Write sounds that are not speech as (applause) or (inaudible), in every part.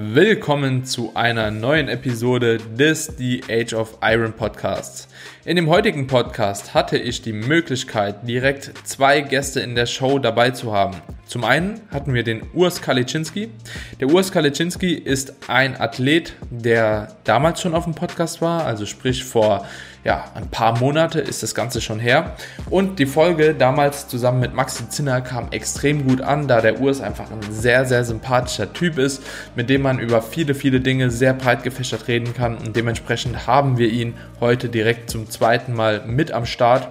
Willkommen zu einer neuen Episode des The Age of Iron Podcasts. In dem heutigen Podcast hatte ich die Möglichkeit, direkt zwei Gäste in der Show dabei zu haben. Zum einen hatten wir den Urs Kaliczynski. Der Urs Kaliczynski ist ein Athlet, der damals schon auf dem Podcast war, also sprich vor ja, ein paar Monate ist das Ganze schon her. Und die Folge damals zusammen mit Maxi Zinner kam extrem gut an, da der Urs einfach ein sehr, sehr sympathischer Typ ist, mit dem man über viele, viele Dinge sehr breit gefächert reden kann. Und dementsprechend haben wir ihn heute direkt zum zweiten Mal mit am Start.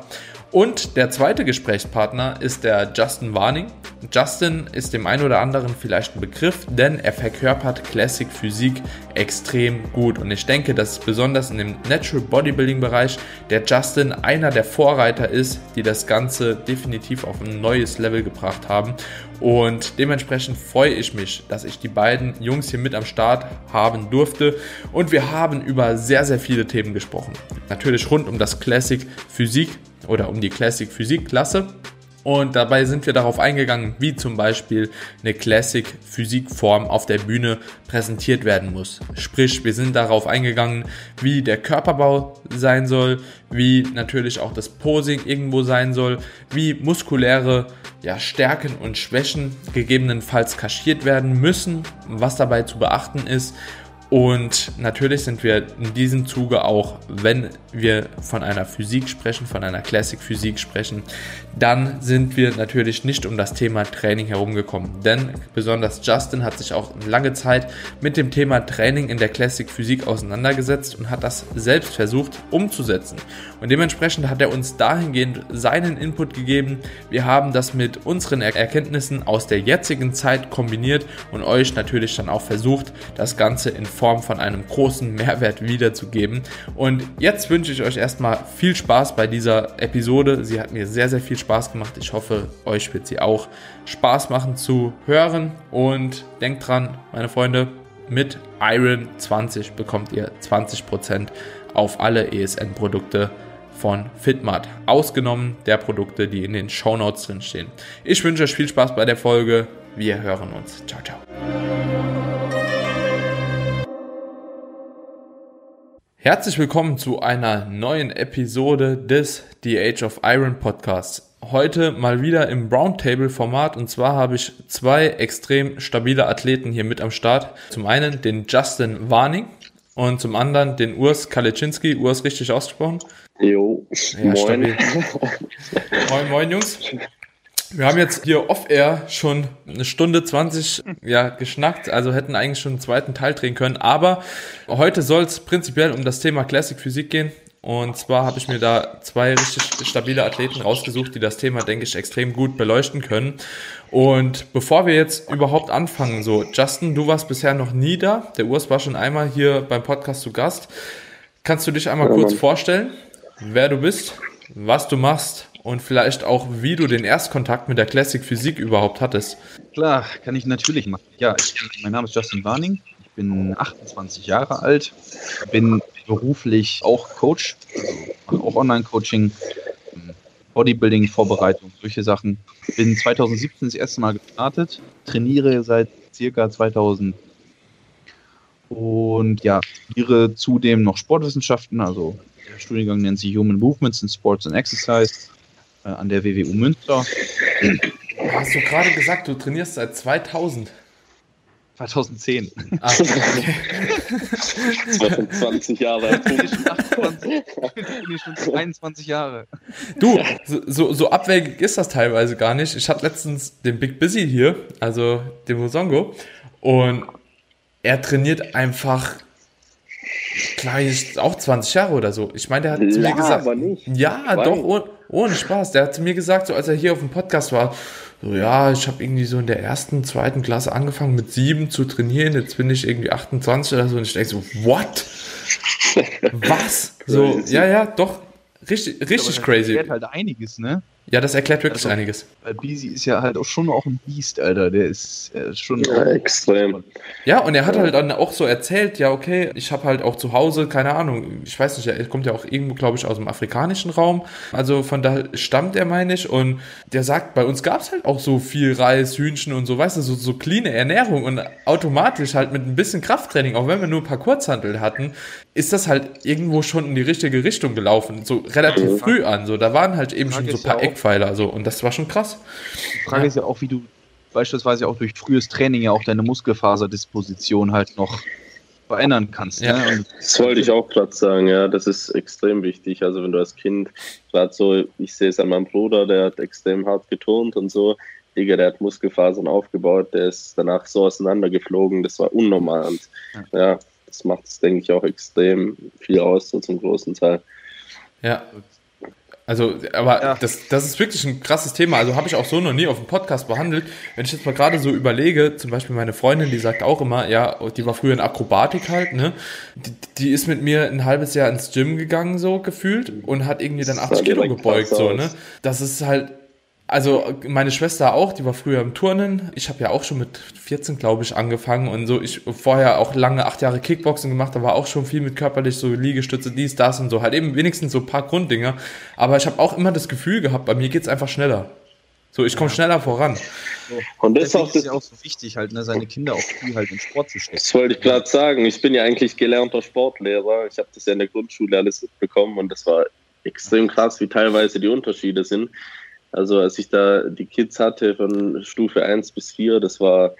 Und der zweite Gesprächspartner ist der Justin Warning. Justin ist dem einen oder anderen vielleicht ein Begriff, denn er verkörpert Classic Physik extrem gut. Und ich denke, dass besonders in dem Natural Bodybuilding Bereich der Justin einer der Vorreiter ist, die das Ganze definitiv auf ein neues Level gebracht haben. Und dementsprechend freue ich mich, dass ich die beiden Jungs hier mit am Start haben durfte. Und wir haben über sehr, sehr viele Themen gesprochen. Natürlich rund um das Classic Physik oder um die Classic Physik Klasse. Und dabei sind wir darauf eingegangen, wie zum Beispiel eine Classic Physikform auf der Bühne präsentiert werden muss. Sprich, wir sind darauf eingegangen, wie der Körperbau sein soll, wie natürlich auch das Posing irgendwo sein soll, wie muskuläre ja, Stärken und Schwächen gegebenenfalls kaschiert werden müssen, was dabei zu beachten ist und natürlich sind wir in diesem Zuge auch, wenn wir von einer Physik sprechen, von einer Classic Physik sprechen, dann sind wir natürlich nicht um das Thema Training herumgekommen. Denn besonders Justin hat sich auch lange Zeit mit dem Thema Training in der Classic Physik auseinandergesetzt und hat das selbst versucht umzusetzen. Und dementsprechend hat er uns dahingehend seinen Input gegeben. Wir haben das mit unseren Erkenntnissen aus der jetzigen Zeit kombiniert und euch natürlich dann auch versucht, das Ganze in Form von einem großen Mehrwert wiederzugeben. Und jetzt wünsche ich euch erstmal viel Spaß bei dieser Episode. Sie hat mir sehr, sehr viel Spaß gemacht. Ich hoffe, euch wird sie auch Spaß machen zu hören. Und denkt dran, meine Freunde, mit Iron 20 bekommt ihr 20% auf alle ESN-Produkte von Fitmat, ausgenommen der Produkte, die in den Show Notes drin stehen. Ich wünsche euch viel Spaß bei der Folge. Wir hören uns. Ciao, ciao. Herzlich willkommen zu einer neuen Episode des The Age of Iron Podcasts. Heute mal wieder im Roundtable-Format und zwar habe ich zwei extrem stabile Athleten hier mit am Start. Zum einen den Justin Warning und zum anderen den Urs Kaliczynski. Urs richtig ausgesprochen? Jo, ja, moin. (laughs) moin, moin Jungs. Wir haben jetzt hier off-air schon eine Stunde 20 ja, geschnackt, also hätten eigentlich schon einen zweiten Teil drehen können. Aber heute soll es prinzipiell um das Thema Classic Physik gehen. Und zwar habe ich mir da zwei richtig stabile Athleten rausgesucht, die das Thema, denke ich, extrem gut beleuchten können. Und bevor wir jetzt überhaupt anfangen, so, Justin, du warst bisher noch nie da. Der Urs war schon einmal hier beim Podcast zu Gast. Kannst du dich einmal ja, kurz vorstellen, wer du bist, was du machst und vielleicht auch, wie du den Erstkontakt mit der Classic Physik überhaupt hattest. Klar, kann ich natürlich machen. Ja, ich, mein Name ist Justin Warning. Ich bin 28 Jahre alt, bin beruflich auch Coach, also auch Online-Coaching, Bodybuilding, Vorbereitung, solche Sachen. Bin 2017 das erste Mal gestartet, trainiere seit circa 2000 und ja, studiere zudem noch Sportwissenschaften, also der Studiengang nennt sich Human Movements in Sports and Exercise äh, an der WWU Münster. Hast du gerade gesagt, du trainierst seit 2000? 2010. Ah, okay. 20 Jahre. Ich (laughs) bin schon 28. Ich bin schon 22 Jahre. Du, so, so abwägig ist das teilweise gar nicht. Ich hatte letztens den Big Busy hier, also den Wosongo, und er trainiert einfach klar, ist auch 20 Jahre oder so. Ich meine, der hat zu mir gesagt. Aber nicht. Ja, doch, ohne, ohne Spaß. Der hat zu mir gesagt, so als er hier auf dem Podcast war, so ja, ich habe irgendwie so in der ersten, zweiten Klasse angefangen mit sieben zu trainieren, jetzt bin ich irgendwie 28 oder so und ich denke so, what? (laughs) Was? So, ja, ja, doch, richtig, richtig crazy. Das halt einiges, ne? Ja, das erklärt wirklich Also- einiges. Weil Beasy ist ja halt auch schon auch ein Biest, Alter. Der ist, er ist schon. Ja, extrem. Ja, und er hat halt dann auch so erzählt, ja, okay, ich habe halt auch zu Hause, keine Ahnung, ich weiß nicht, er kommt ja auch irgendwo, glaube ich, aus dem afrikanischen Raum. Also von da stammt er, meine ich. Und der sagt, bei uns gab es halt auch so viel Reis, Hühnchen und so, weißt du, so, so clean Ernährung und automatisch halt mit ein bisschen Krafttraining, auch wenn wir nur ein paar Kurzhantel hatten, ist das halt irgendwo schon in die richtige Richtung gelaufen, so relativ früh an. So, da waren halt eben Frage schon so ein paar ja auch- Eckpfeiler, so, und das war schon krass. Die Frage ist ja auch, wie du beispielsweise auch durch frühes Training ja auch deine Muskelfaserdisposition halt noch verändern kannst. Ja. Ne? Das wollte ich auch gerade sagen, ja, das ist extrem wichtig. Also wenn du als Kind, gerade so, ich sehe es an meinem Bruder, der hat extrem hart geturnt und so, Digga, der hat Muskelfasern aufgebaut, der ist danach so auseinandergeflogen, das war unnormal. Und ja, das macht es, denke ich, auch extrem viel aus, so zum großen Teil. Ja. Also, aber Ja. das, das ist wirklich ein krasses Thema. Also habe ich auch so noch nie auf dem Podcast behandelt. Wenn ich jetzt mal gerade so überlege, zum Beispiel meine Freundin, die sagt auch immer, ja, die war früher in Akrobatik halt, ne? Die, die ist mit mir ein halbes Jahr ins Gym gegangen, so gefühlt, und hat irgendwie dann Das 80 sah Kilo gebeugt, so, ne? Das ist halt. Also meine Schwester auch, die war früher im Turnen. Ich habe ja auch schon mit 14, glaube ich, angefangen und so. Ich vorher auch lange acht Jahre Kickboxen gemacht, da war auch schon viel mit körperlich so Liegestütze, dies, das und so. Halt eben wenigstens so ein paar Grunddinger. Aber ich habe auch immer das Gefühl gehabt, bei mir geht's einfach schneller. So, ich komme schneller voran. Und das ist auch ist das, es ja auch so wichtig, halt, ne, seine Kinder auch früh halt in Sport zu stecken. Das wollte ich gerade sagen. Ich bin ja eigentlich gelernter Sportlehrer. Ich habe das ja in der Grundschule alles mitbekommen und das war extrem krass, wie teilweise die Unterschiede sind. Also als ich da die Kids hatte von Stufe 1 bis 4, das war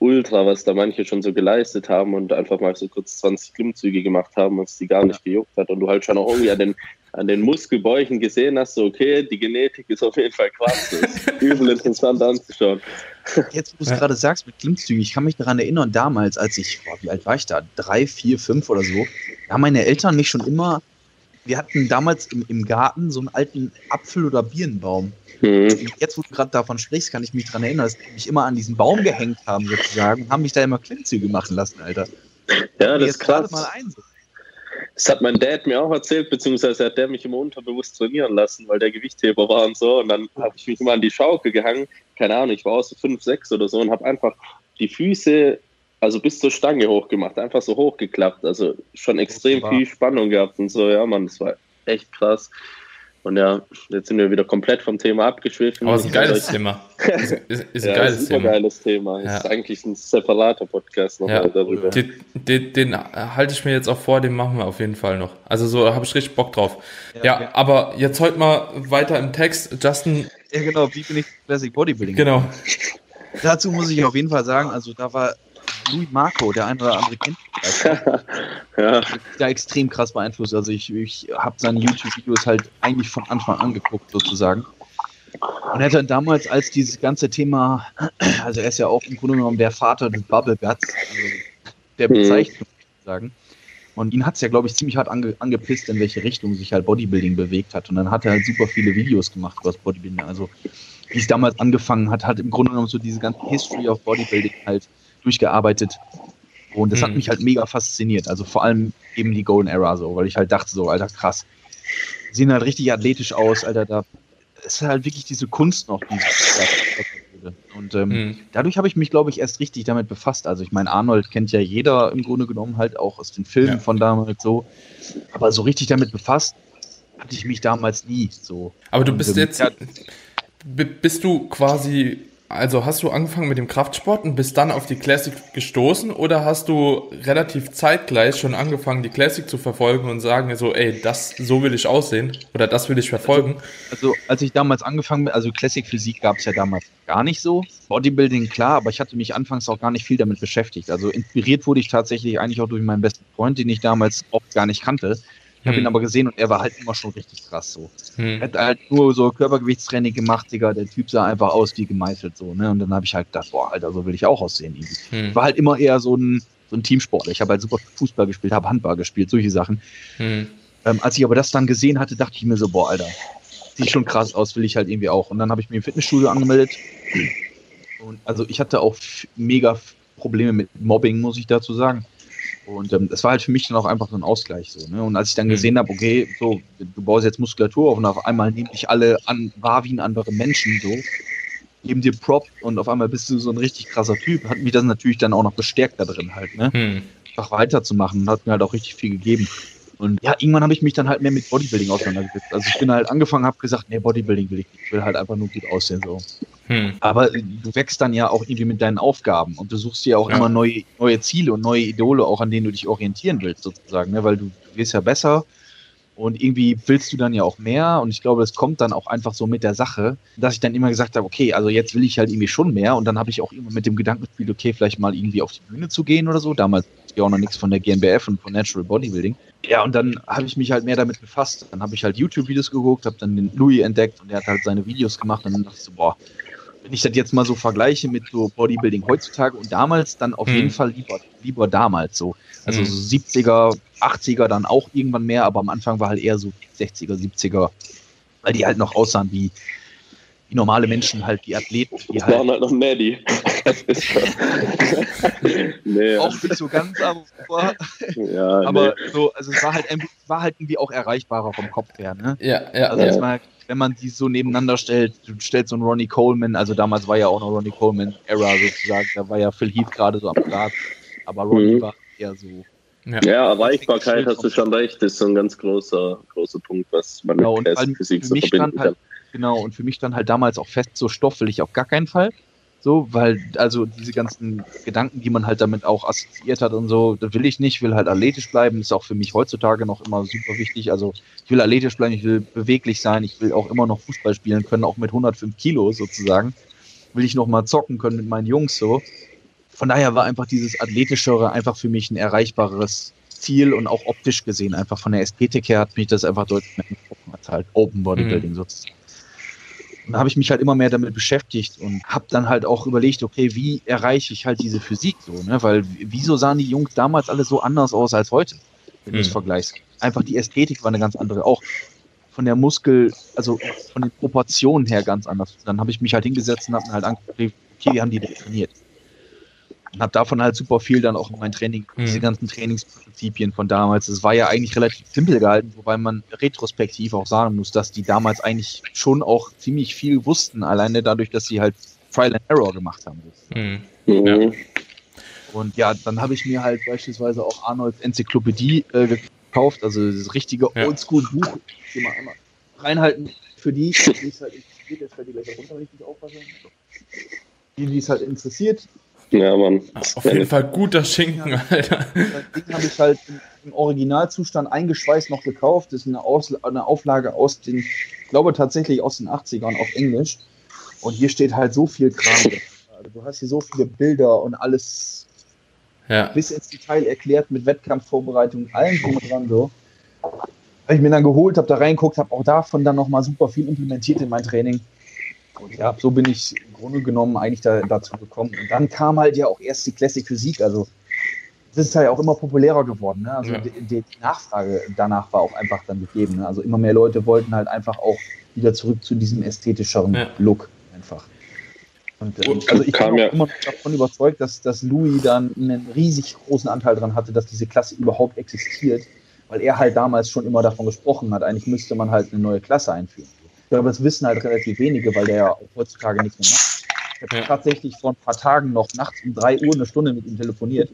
ultra, was da manche schon so geleistet haben und einfach mal so kurz 20 Klimmzüge gemacht haben und es die gar nicht gejuckt hat und du halt schon auch irgendwie an den, an den Muskelbäuchen gesehen hast, so okay, die Genetik ist auf jeden Fall krass. Das ist (laughs) übel interessant anzuschauen. Jetzt, wo du es gerade sagst mit Klimmzügen, ich kann mich daran erinnern, damals, als ich, boah, wie alt war ich da? Drei, vier, fünf oder so, da haben meine Eltern mich schon immer, wir hatten damals im, im Garten so einen alten Apfel- oder Birnenbaum. Mhm. Jetzt, wo du gerade davon sprichst, kann ich mich daran erinnern, dass die mich immer an diesen Baum gehängt haben, sozusagen, und haben mich da immer Klimmzüge machen lassen, Alter. Ja, das ist krass. mal ein. Das hat mein Dad mir auch erzählt, beziehungsweise hat der mich immer unterbewusst trainieren lassen, weil der Gewichtheber war und so. Und dann habe ich mich immer an die Schaukel gehangen. Keine Ahnung, ich war auch so fünf, sechs oder so und habe einfach die Füße, also bis zur Stange hochgemacht, einfach so hochgeklappt. Also schon extrem viel Spannung gehabt und so. Ja, Mann, das war echt krass. Und ja, jetzt sind wir wieder komplett vom Thema abgeschwiffen. Aber es ist ein geiles Thema. Ist, ist, ist ein (laughs) ja, geiles super Thema. geiles Thema. Ja. Ist eigentlich ein separater Podcast nochmal Ja. darüber. Den, den, den halte ich mir jetzt auch vor, den machen wir auf jeden Fall noch. Also so da habe ich richtig Bock drauf. Ja, Ja, ja. aber jetzt heute mal weiter im Text. Justin, Ja, genau, wie bin ich Classic Bodybuilding? genau. Dazu muss ich auf jeden Fall sagen, also da war Louis Marco, der ein oder andere kennt, (laughs) ja, da extrem krass beeinflusst. Also ich, ich habe seine YouTube-Videos halt eigentlich von Anfang an geguckt, sozusagen. Und er hat dann damals, als dieses ganze Thema, also er ist ja auch im Grunde genommen der Vater des Bubble Guts, also der Mhm. Bezeichnung sozusagen. Und ihn hat es ja, glaube ich, ziemlich hart ange angepisst, in welche Richtung sich halt Bodybuilding bewegt hat. Und dann hat er halt super viele Videos gemacht über das Bodybuilding. Also wie es damals angefangen hat, hat im Grunde genommen so diese ganze History of Bodybuilding halt durchgearbeitet. Und das hat Mhm. mich halt mega fasziniert. Also vor allem eben die Golden Era so, weil ich halt dachte so, Alter, krass. Die sehen halt richtig athletisch aus, Alter, da ist halt wirklich diese Kunst noch, die und ähm, Hm. dadurch habe ich mich, glaube ich, erst richtig damit befasst. Also ich meine, Arnold kennt ja jeder im Grunde genommen halt auch aus den Filmen Ja. von damals so. Aber so richtig damit befasst hatte ich mich damals nie so. Aber du bist ähm, jetzt, bist du quasi, also hast du angefangen mit dem Kraftsport und bist dann auf die Classic gestoßen oder hast du relativ zeitgleich schon angefangen, die Classic zu verfolgen und sagen so, ey, das, so will ich aussehen oder das will ich verfolgen? Also als ich damals angefangen bin, also Classic Physik gab es ja damals gar nicht so. Bodybuilding klar, aber ich hatte mich anfangs auch gar nicht viel damit beschäftigt. Also inspiriert wurde ich tatsächlich eigentlich auch durch meinen besten Freund, den ich damals auch gar nicht kannte. Ich habe Hm. ihn aber gesehen und er war halt immer schon richtig krass so. Er Hm. hat halt nur so Körpergewichtstraining gemacht, Digga. Der Typ sah einfach aus wie gemeißelt so, ne? Und dann habe ich halt gedacht, boah, Alter, so will ich auch aussehen. Irgendwie. Hm. War halt immer eher so ein, so ein Teamsportler. Ich habe halt super Fußball gespielt, habe Handball gespielt, solche Sachen. Hm. Ähm, als ich aber das dann gesehen hatte, dachte ich mir so, boah, Alter, sieht schon krass aus, will ich halt irgendwie auch. Und dann habe ich mir im Fitnessstudio angemeldet. Und also ich hatte auch mega Probleme mit Mobbing, muss ich dazu sagen. Und ähm, das war halt für mich dann auch einfach so ein Ausgleich so. Ne? Und als ich dann gesehen habe, okay, so, du baust jetzt Muskulatur auf und auf einmal nehmen dich alle an, wahr wie ein anderer Menschen so, geben dir Prop und auf einmal bist du so ein richtig krasser Typ, hat mich das natürlich dann auch noch bestärkt da drin halt, ne? Hm. Einfach weiterzumachen und hat mir halt auch richtig viel gegeben. Und ja, irgendwann habe ich mich dann halt mehr mit Bodybuilding auseinandergesetzt. Also ich bin halt angefangen, habe gesagt, nee, Bodybuilding will ich nicht. Ich will halt einfach nur gut aussehen so. Hm. Aber du wächst dann ja auch irgendwie mit deinen Aufgaben und du suchst dir auch ja. immer neue, neue Ziele und neue Idole, auch an denen du dich orientieren willst, sozusagen, ne? weil du wirst ja besser und irgendwie willst du dann ja auch mehr und ich glaube, es kommt dann auch einfach so mit der Sache, dass ich dann immer gesagt habe, okay, also jetzt will ich halt irgendwie schon mehr und dann habe ich auch immer mit dem Gedanken gespielt, okay, vielleicht mal irgendwie auf die Bühne zu gehen oder so. Damals ja auch noch nichts von der GmbF und von Natural Bodybuilding. Ja, und dann habe ich mich halt mehr damit befasst. Dann habe ich halt YouTube-Videos geguckt, habe dann den Louis entdeckt und er hat halt seine Videos gemacht und dann dachte ich so, boah, wenn ich das jetzt mal so vergleiche mit so Bodybuilding heutzutage und damals, dann auf hm. jeden Fall lieber, lieber damals so. Also hm. so 70er, 80er dann auch irgendwann mehr, aber am Anfang war halt eher so 60er, 70er, weil die halt noch aussahen wie, wie normale Menschen, halt die Athleten. Die das halt, waren halt noch Maddie. (laughs) nee, auch nicht so ganz, aber, ja, aber nee. so, also es war halt, war halt irgendwie auch erreichbarer vom Kopf her. Ne? Ja, ja. Also ja. Mal, wenn man die so nebeneinander stellt, du stellst so einen Ronnie Coleman, also damals war ja auch noch Ronnie Coleman Era sozusagen, da war ja Phil Heath gerade so am Start, aber Ronnie mhm. war eher so. Ja, ja Erreichbarkeit hast du schon recht, ist so ein ganz großer, großer Punkt, was man genau, mit Physik so verbinden kann. Halt, genau, und für mich dann halt damals auch fest, so Stoff will ich auf gar keinen Fall. So, weil, also diese ganzen Gedanken, die man halt damit auch assoziiert hat und so, das will ich nicht, will halt athletisch bleiben, ist auch für mich heutzutage noch immer super wichtig. Also ich will athletisch bleiben, ich will beweglich sein, ich will auch immer noch Fußball spielen können, auch mit 105 Kilo sozusagen. Will ich noch mal zocken können mit meinen Jungs so. Von daher war einfach dieses Athletischere einfach für mich ein erreichbares Ziel und auch optisch gesehen, einfach von der Ästhetik her hat mich das einfach deutlich mehr getroffen als halt Open Bodybuilding mhm. sozusagen. Und habe ich mich halt immer mehr damit beschäftigt und habe dann halt auch überlegt, okay, wie erreiche ich halt diese Physik so, ne? Weil wieso sahen die Jungs damals alle so anders aus als heute, wenn du es mhm. vergleichst? Einfach die Ästhetik war eine ganz andere, auch von der Muskel, also von den Proportionen her ganz anders. Dann habe ich mich halt hingesetzt und habe mir halt angeguckt, okay, wie haben die trainiert? Und habe davon halt super viel dann auch in mein Training, mhm. diese ganzen Trainingsprinzipien von damals. Es war ja eigentlich relativ simpel gehalten, wobei man retrospektiv auch sagen muss, dass die damals eigentlich schon auch ziemlich viel wussten, alleine dadurch, dass sie halt Trial and Error gemacht haben. Mhm. Ja. Und ja, dann habe ich mir halt beispielsweise auch Arnolds Enzyklopädie äh, gekauft, also das richtige ja. Oldschool-Buch. Ich mal einmal reinhalten für die, die es halt interessiert. Jetzt fällt die gleich runter, wenn ich nicht aufpasse. Die, die es halt interessiert, ja, Mann. Auf jeden Fall guter Schinken, Alter. Das Ding habe ich halt im Originalzustand eingeschweißt noch gekauft. Das ist eine, aus eine Auflage aus den, ich glaube tatsächlich aus den 80ern auf Englisch. Und hier steht halt so viel Kram. Also du hast hier so viele Bilder und alles ja. bis ins Detail erklärt mit Wettkampfvorbereitung, allem drum und dran so. Habe ich mir dann geholt, habe da reingeguckt, habe auch davon dann nochmal super viel implementiert in mein Training. Und ja, so bin ich im Grunde genommen eigentlich da, dazu gekommen. Und dann kam halt ja auch erst die Classic Physik. Also das ist halt auch immer populärer geworden. Ne? Also ja. die, die, Nachfrage danach war auch einfach dann gegeben. Ne? Also immer mehr Leute wollten halt einfach auch wieder zurück zu diesem ästhetischeren ja. Look einfach. Und, ähm, also ich bin auch ja. immer davon überzeugt, dass, dass Louis dann einen riesig großen Anteil daran hatte, dass diese Klasse überhaupt existiert, weil er halt damals schon immer davon gesprochen hat, eigentlich müsste man halt eine neue Klasse einführen. Ich glaube, das wissen halt relativ wenige, weil der ja heutzutage nichts mehr macht. Ich habe ja. tatsächlich vor ein paar Tagen noch nachts um 3 Uhr eine Stunde mit ihm telefoniert.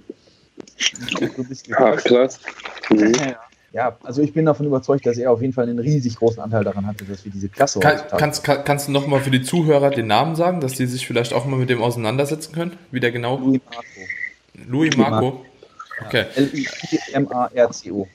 Ach, krass. Mhm. Ja, also ich bin davon überzeugt, dass er auf jeden Fall einen riesig großen Anteil daran hatte, dass wir diese Klasse kann, kannst, kann, kannst du nochmal für die Zuhörer den Namen sagen, dass die sich vielleicht auch mal mit dem auseinandersetzen können? Wie der genau? Louis Marco. Louis Marco. Okay. L-I-M-A-R-C-O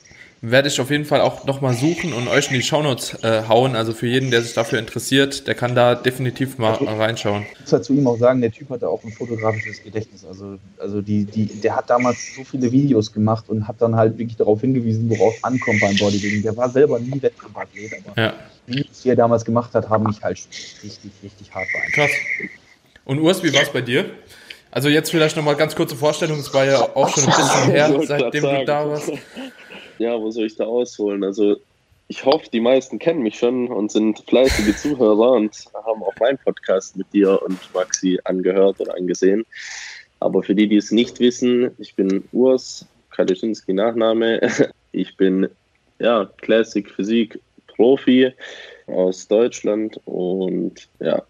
werde ich auf jeden Fall auch nochmal suchen und euch in die Shownotes äh, hauen. Also für jeden, der sich dafür interessiert, der kann da definitiv mal also, reinschauen. Ich muss halt zu ihm auch sagen, der Typ hatte auch ein fotografisches Gedächtnis. Also, also die, die, der hat damals so viele Videos gemacht und hat dann halt wirklich darauf hingewiesen, worauf es ankommt beim Bodybuilding. Der war selber nie Wettkampfathlet, aber ja. die Videos, die er damals gemacht hat, haben mich halt richtig, richtig hart beeinflusst. Krass. Und Urs, wie war es bei dir? Also jetzt vielleicht nochmal ganz kurze Vorstellung, es war ja auch schon ein bisschen (laughs) her, seitdem du da warst (laughs) ja, wo soll ich da ausholen? Also ich hoffe, die meisten kennen mich schon und sind fleißige Zuhörer und haben auch meinen Podcast mit dir und Maxi angehört oder angesehen. Aber für die, die es nicht wissen, ich bin Urs, Kalischinski Nachname. (laughs) Ich bin ja Classic Physik Profi aus Deutschland und ja,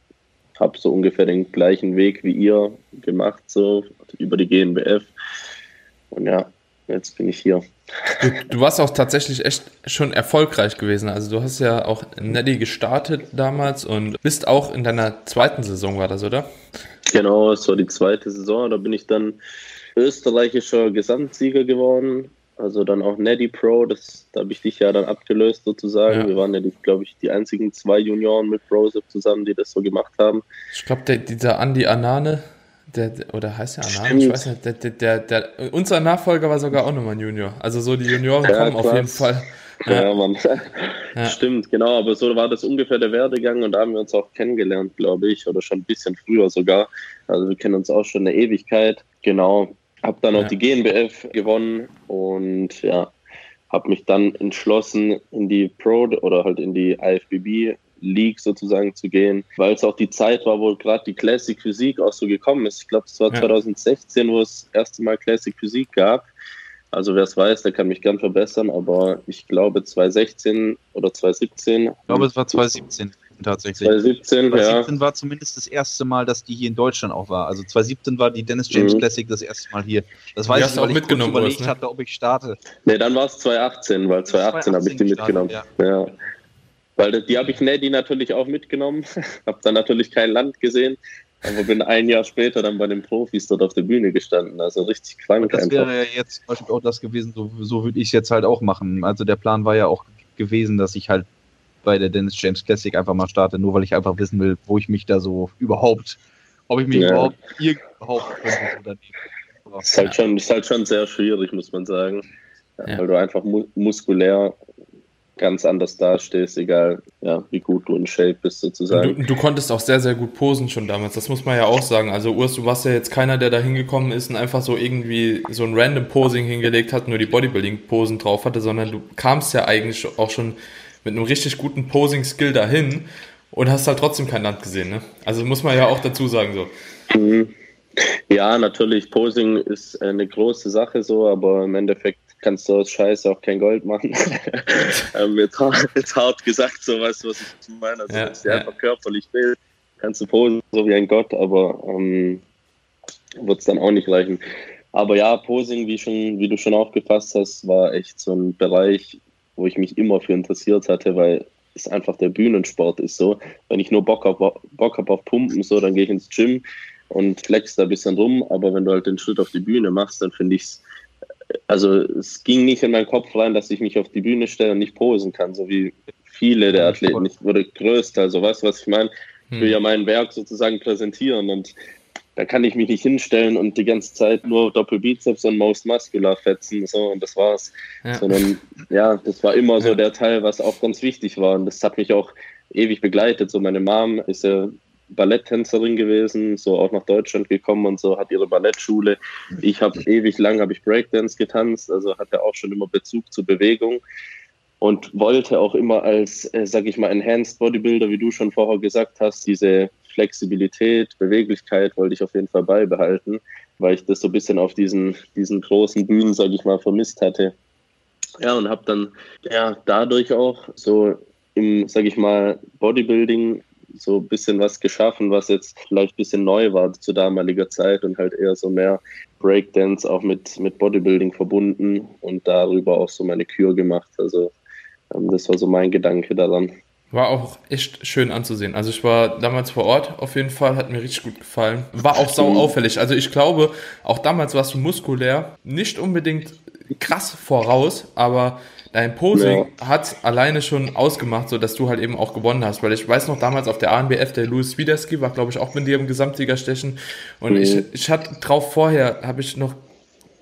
habe so ungefähr den gleichen Weg wie ihr gemacht, so über die GNBF. Und ja, jetzt bin ich hier. Du, du, warst auch tatsächlich echt schon erfolgreich gewesen. Also du hast ja auch Neddy gestartet damals und bist auch in deiner zweiten Saison, war das, oder? Genau, es war die zweite Saison. Da bin ich dann österreichischer Gesamtsieger geworden. Also dann auch Neddy Pro, das, da habe ich dich ja dann abgelöst sozusagen. Ja. Wir waren ja, glaube ich, die einzigen zwei Junioren mit Brosep zusammen, die das so gemacht haben. Ich glaube, dieser Andy Anane, der, oder heißt der Anane? Ich weiß nicht, der, der, der, unser Nachfolger war sogar auch nochmal ein Junior. Also so die Junioren ja, kommen krass. auf jeden Fall. Ja, ja Mann. Ja. (laughs) Stimmt, genau. Aber so war das ungefähr der Werdegang und da haben wir uns auch kennengelernt, glaube ich, oder schon ein bisschen früher sogar. Also wir kennen uns auch schon eine Ewigkeit. Genau. Hab dann auch die GNBF gewonnen und ja, habe mich dann entschlossen, in die Pro oder halt in die IFBB League sozusagen zu gehen, weil es auch die Zeit war, wo gerade die Classic Physik auch so gekommen ist. Ich glaube, es war ja. 2016, wo es das erste Mal Classic Physik gab. Also wer es weiß, der kann mich gern verbessern, aber ich glaube 2016 oder 2017. Ich glaube, es war 2017 tatsächlich. 2017, 2017 ja. war zumindest das erste Mal, dass die hier in Deutschland auch war. Also 2017 war die Dennis James mhm. Classic das erste Mal hier. Das weiß ich, weil ich mitgenommen überlegt hast, ne? hatte, ob ich starte. Nee, dann war es 2018, weil 2018 habe ich die mitgenommen. Ja. ja. Weil die habe ich Neddy natürlich auch mitgenommen. (laughs) habe dann natürlich kein Land gesehen. Aber bin ein Jahr später dann bei den Profis dort auf der Bühne gestanden. Also richtig krank das einfach. Das wäre ja jetzt zum Beispiel auch das gewesen, so, so würde ich es jetzt halt auch machen. Also der Plan war ja auch gewesen, dass ich halt bei der Dennis James Classic einfach mal starte, nur weil ich einfach wissen will, wo ich mich da so überhaupt, ob ich mich ja. überhaupt überhaupt nicht. Ist halt, schon, ist halt schon sehr schwierig, muss man sagen. Ja. Weil du einfach mu muskulär ganz anders dastehst, egal ja, wie gut du in Shape bist sozusagen. Du, du, konntest auch sehr, sehr gut posen schon damals, das muss man ja auch sagen. Also Urs, du warst ja jetzt keiner, der da hingekommen ist und einfach so irgendwie so ein random Posing hingelegt hat, nur die Bodybuilding-Posen drauf hatte, sondern du kamst ja eigentlich auch schon mit einem richtig guten Posing-Skill dahin und hast halt trotzdem kein Land gesehen. Ne? Also muss man ja auch dazu sagen so. Mhm. Ja, natürlich, Posing ist eine große Sache so, aber im Endeffekt kannst du aus Scheiße auch kein Gold machen. (laughs) ähm, jetzt, jetzt hart gesagt, so weißt du, was ich meine. Also, ja, wenn es dir ja. einfach körperlich fehlt, kannst du posen, so wie ein Gott, aber ähm, wird es dann auch nicht reichen. Aber ja, Posing, wie, schon, wie du schon aufgefasst hast, war echt so ein Bereich, wo ich mich immer für interessiert hatte, weil es einfach der Bühnensport ist so. Wenn ich nur Bock habe Bock hab auf Pumpen, so, dann gehe ich ins Gym und flex da ein bisschen rum. Aber wenn du halt den Schritt auf die Bühne machst, dann finde ich es, also es ging nicht in meinen Kopf rein, dass ich mich auf die Bühne stelle und nicht posen kann, so wie viele der Athleten. Ich wurde größter, also weißt du, was ich meine? Ich will hm. ja mein Werk sozusagen präsentieren und da kann ich mich nicht hinstellen und die ganze Zeit nur Doppelbizeps und Most Muscular fetzen, so, und das war's. Ja. Sondern, ja, das war immer so der Teil, was auch ganz wichtig war. Und das hat mich auch ewig begleitet. So, meine Mom ist ja Balletttänzerin gewesen, so auch nach Deutschland gekommen und so, hat ihre Ballettschule. Ich habe (laughs) ewig lang habe ich Breakdance getanzt, also hatte auch schon immer Bezug zur Bewegung und wollte auch immer als, äh, sag ich mal, Enhanced Bodybuilder, wie du schon vorher gesagt hast, diese Flexibilität, Beweglichkeit wollte ich auf jeden Fall beibehalten, weil ich das so ein bisschen auf diesen, diesen großen Bühnen, sage ich mal, vermisst hatte. Ja, und habe dann ja dadurch auch so im, sage ich mal, Bodybuilding so ein bisschen was geschaffen, was jetzt vielleicht ein bisschen neu war zu damaliger Zeit und halt eher so mehr Breakdance auch mit, mit Bodybuilding verbunden und darüber auch so meine Kür gemacht. Also ähm, das war so mein Gedanke daran. War auch echt schön anzusehen. Also ich war damals vor Ort auf jeden Fall, hat mir richtig gut gefallen. War auch sau auffällig. Also ich glaube, auch damals warst du muskulär nicht unbedingt krass voraus, aber dein Posing ja. hat alleine schon ausgemacht, so dass du halt eben auch gewonnen hast. Weil ich weiß noch damals auf der ANBF, der Louis Widerski war, glaube ich, auch mit dir im Gesamtsieger stechen. Und mhm. ich, ich hatte drauf vorher, habe ich noch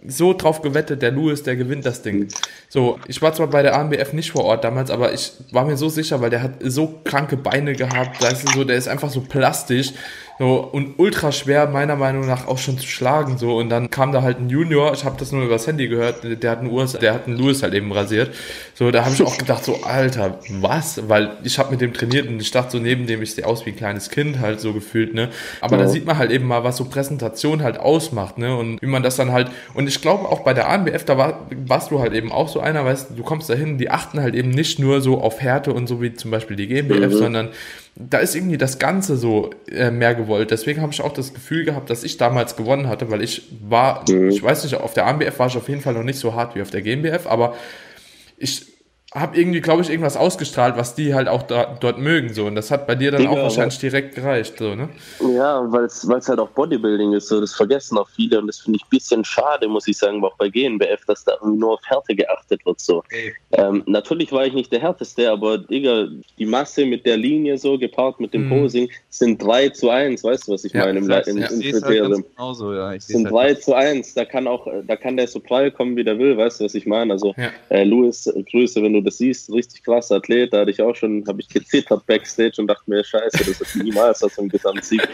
so drauf gewettet, der Louis, der gewinnt das Ding. So, ich war zwar bei der ANBF nicht vor Ort damals, aber ich war mir so sicher, weil der hat so kranke Beine gehabt, weißt du, so, der ist einfach so plastisch. So, und ultra schwer, meiner Meinung nach, auch schon zu schlagen. So. Und dann kam da halt ein Junior, ich habe das nur übers Handy gehört, der hat einen US, der hat einen Lewis halt eben rasiert. So, da habe ich auch gedacht, so, Alter, was? Weil ich habe mit dem trainiert und ich dachte so, neben dem ich sehe aus wie ein kleines Kind, halt so gefühlt, ne? Aber ja. da sieht man halt eben mal, was so Präsentation halt ausmacht, ne? Und wie man das dann halt. Und ich glaube auch bei der ANBF, da war, warst du halt eben auch so einer, weißt du, du kommst da hin, die achten halt eben nicht nur so auf Härte und so wie zum Beispiel die GmbF, mhm. sondern da ist irgendwie das Ganze so äh, mehr gewollt. Deswegen habe ich auch das Gefühl gehabt, dass ich damals gewonnen hatte, weil ich war, mhm. ich weiß nicht, auf der AMBF war ich auf jeden Fall noch nicht so hart wie auf der GmbF, aber ich habe irgendwie, glaube ich, irgendwas ausgestrahlt, was die halt auch da, dort mögen. So. Und das hat bei dir dann ja, auch wahrscheinlich direkt gereicht. So, ne? Ja, weil es halt auch Bodybuilding ist. So. Das vergessen auch viele. Und das finde ich ein bisschen schade, muss ich sagen, auch bei GNBF, dass da nur auf Härte geachtet wird. So. Okay. Ähm, natürlich war ich nicht der Härteste, aber Digga, die Masse mit der Linie so gepaart mit dem mhm. Posing sind 3 zu 1. Weißt du, was ich ja, meine? Im, im, im ich halt genauso, ja. Ich sind 3 halt zu 1. Da kann auch, da kann der so prall kommen, wie der will. Weißt du, was ich meine? Also, ja. äh, Louis, Grüße, wenn du du das siehst, richtig krasser Athlet. Da hatte ich auch schon, habe ich gezittert backstage und dachte mir, scheiße, das ist niemals so ein Gesamtsieg.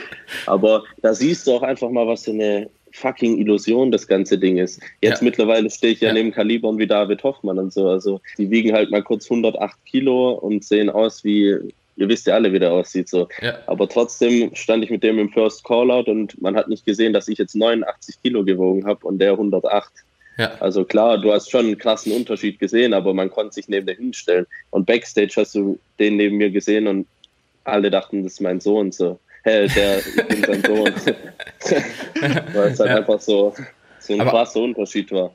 Aber da siehst du auch einfach mal, was für eine fucking Illusion das ganze Ding ist. Jetzt ja. mittlerweile stehe ich ja, ja, neben Kalibern wie David Hoffmann und so. Also die wiegen halt mal kurz 108 Kilo und sehen aus wie, ihr wisst ja alle, wie der aussieht. So. Ja. Aber trotzdem stand ich mit dem im First Callout und man hat nicht gesehen, dass ich jetzt 89 Kilo gewogen habe und der 108. Ja. Also klar, du hast schon einen krassen Unterschied gesehen, aber man konnte sich neben der hinstellen. Und Backstage hast du den neben mir gesehen und alle dachten, das ist mein Sohn. So, hey, der, ich bin sein Sohn. (laughs) (laughs) Weil es halt ja. einfach so, so ein aber, krasser Unterschied war.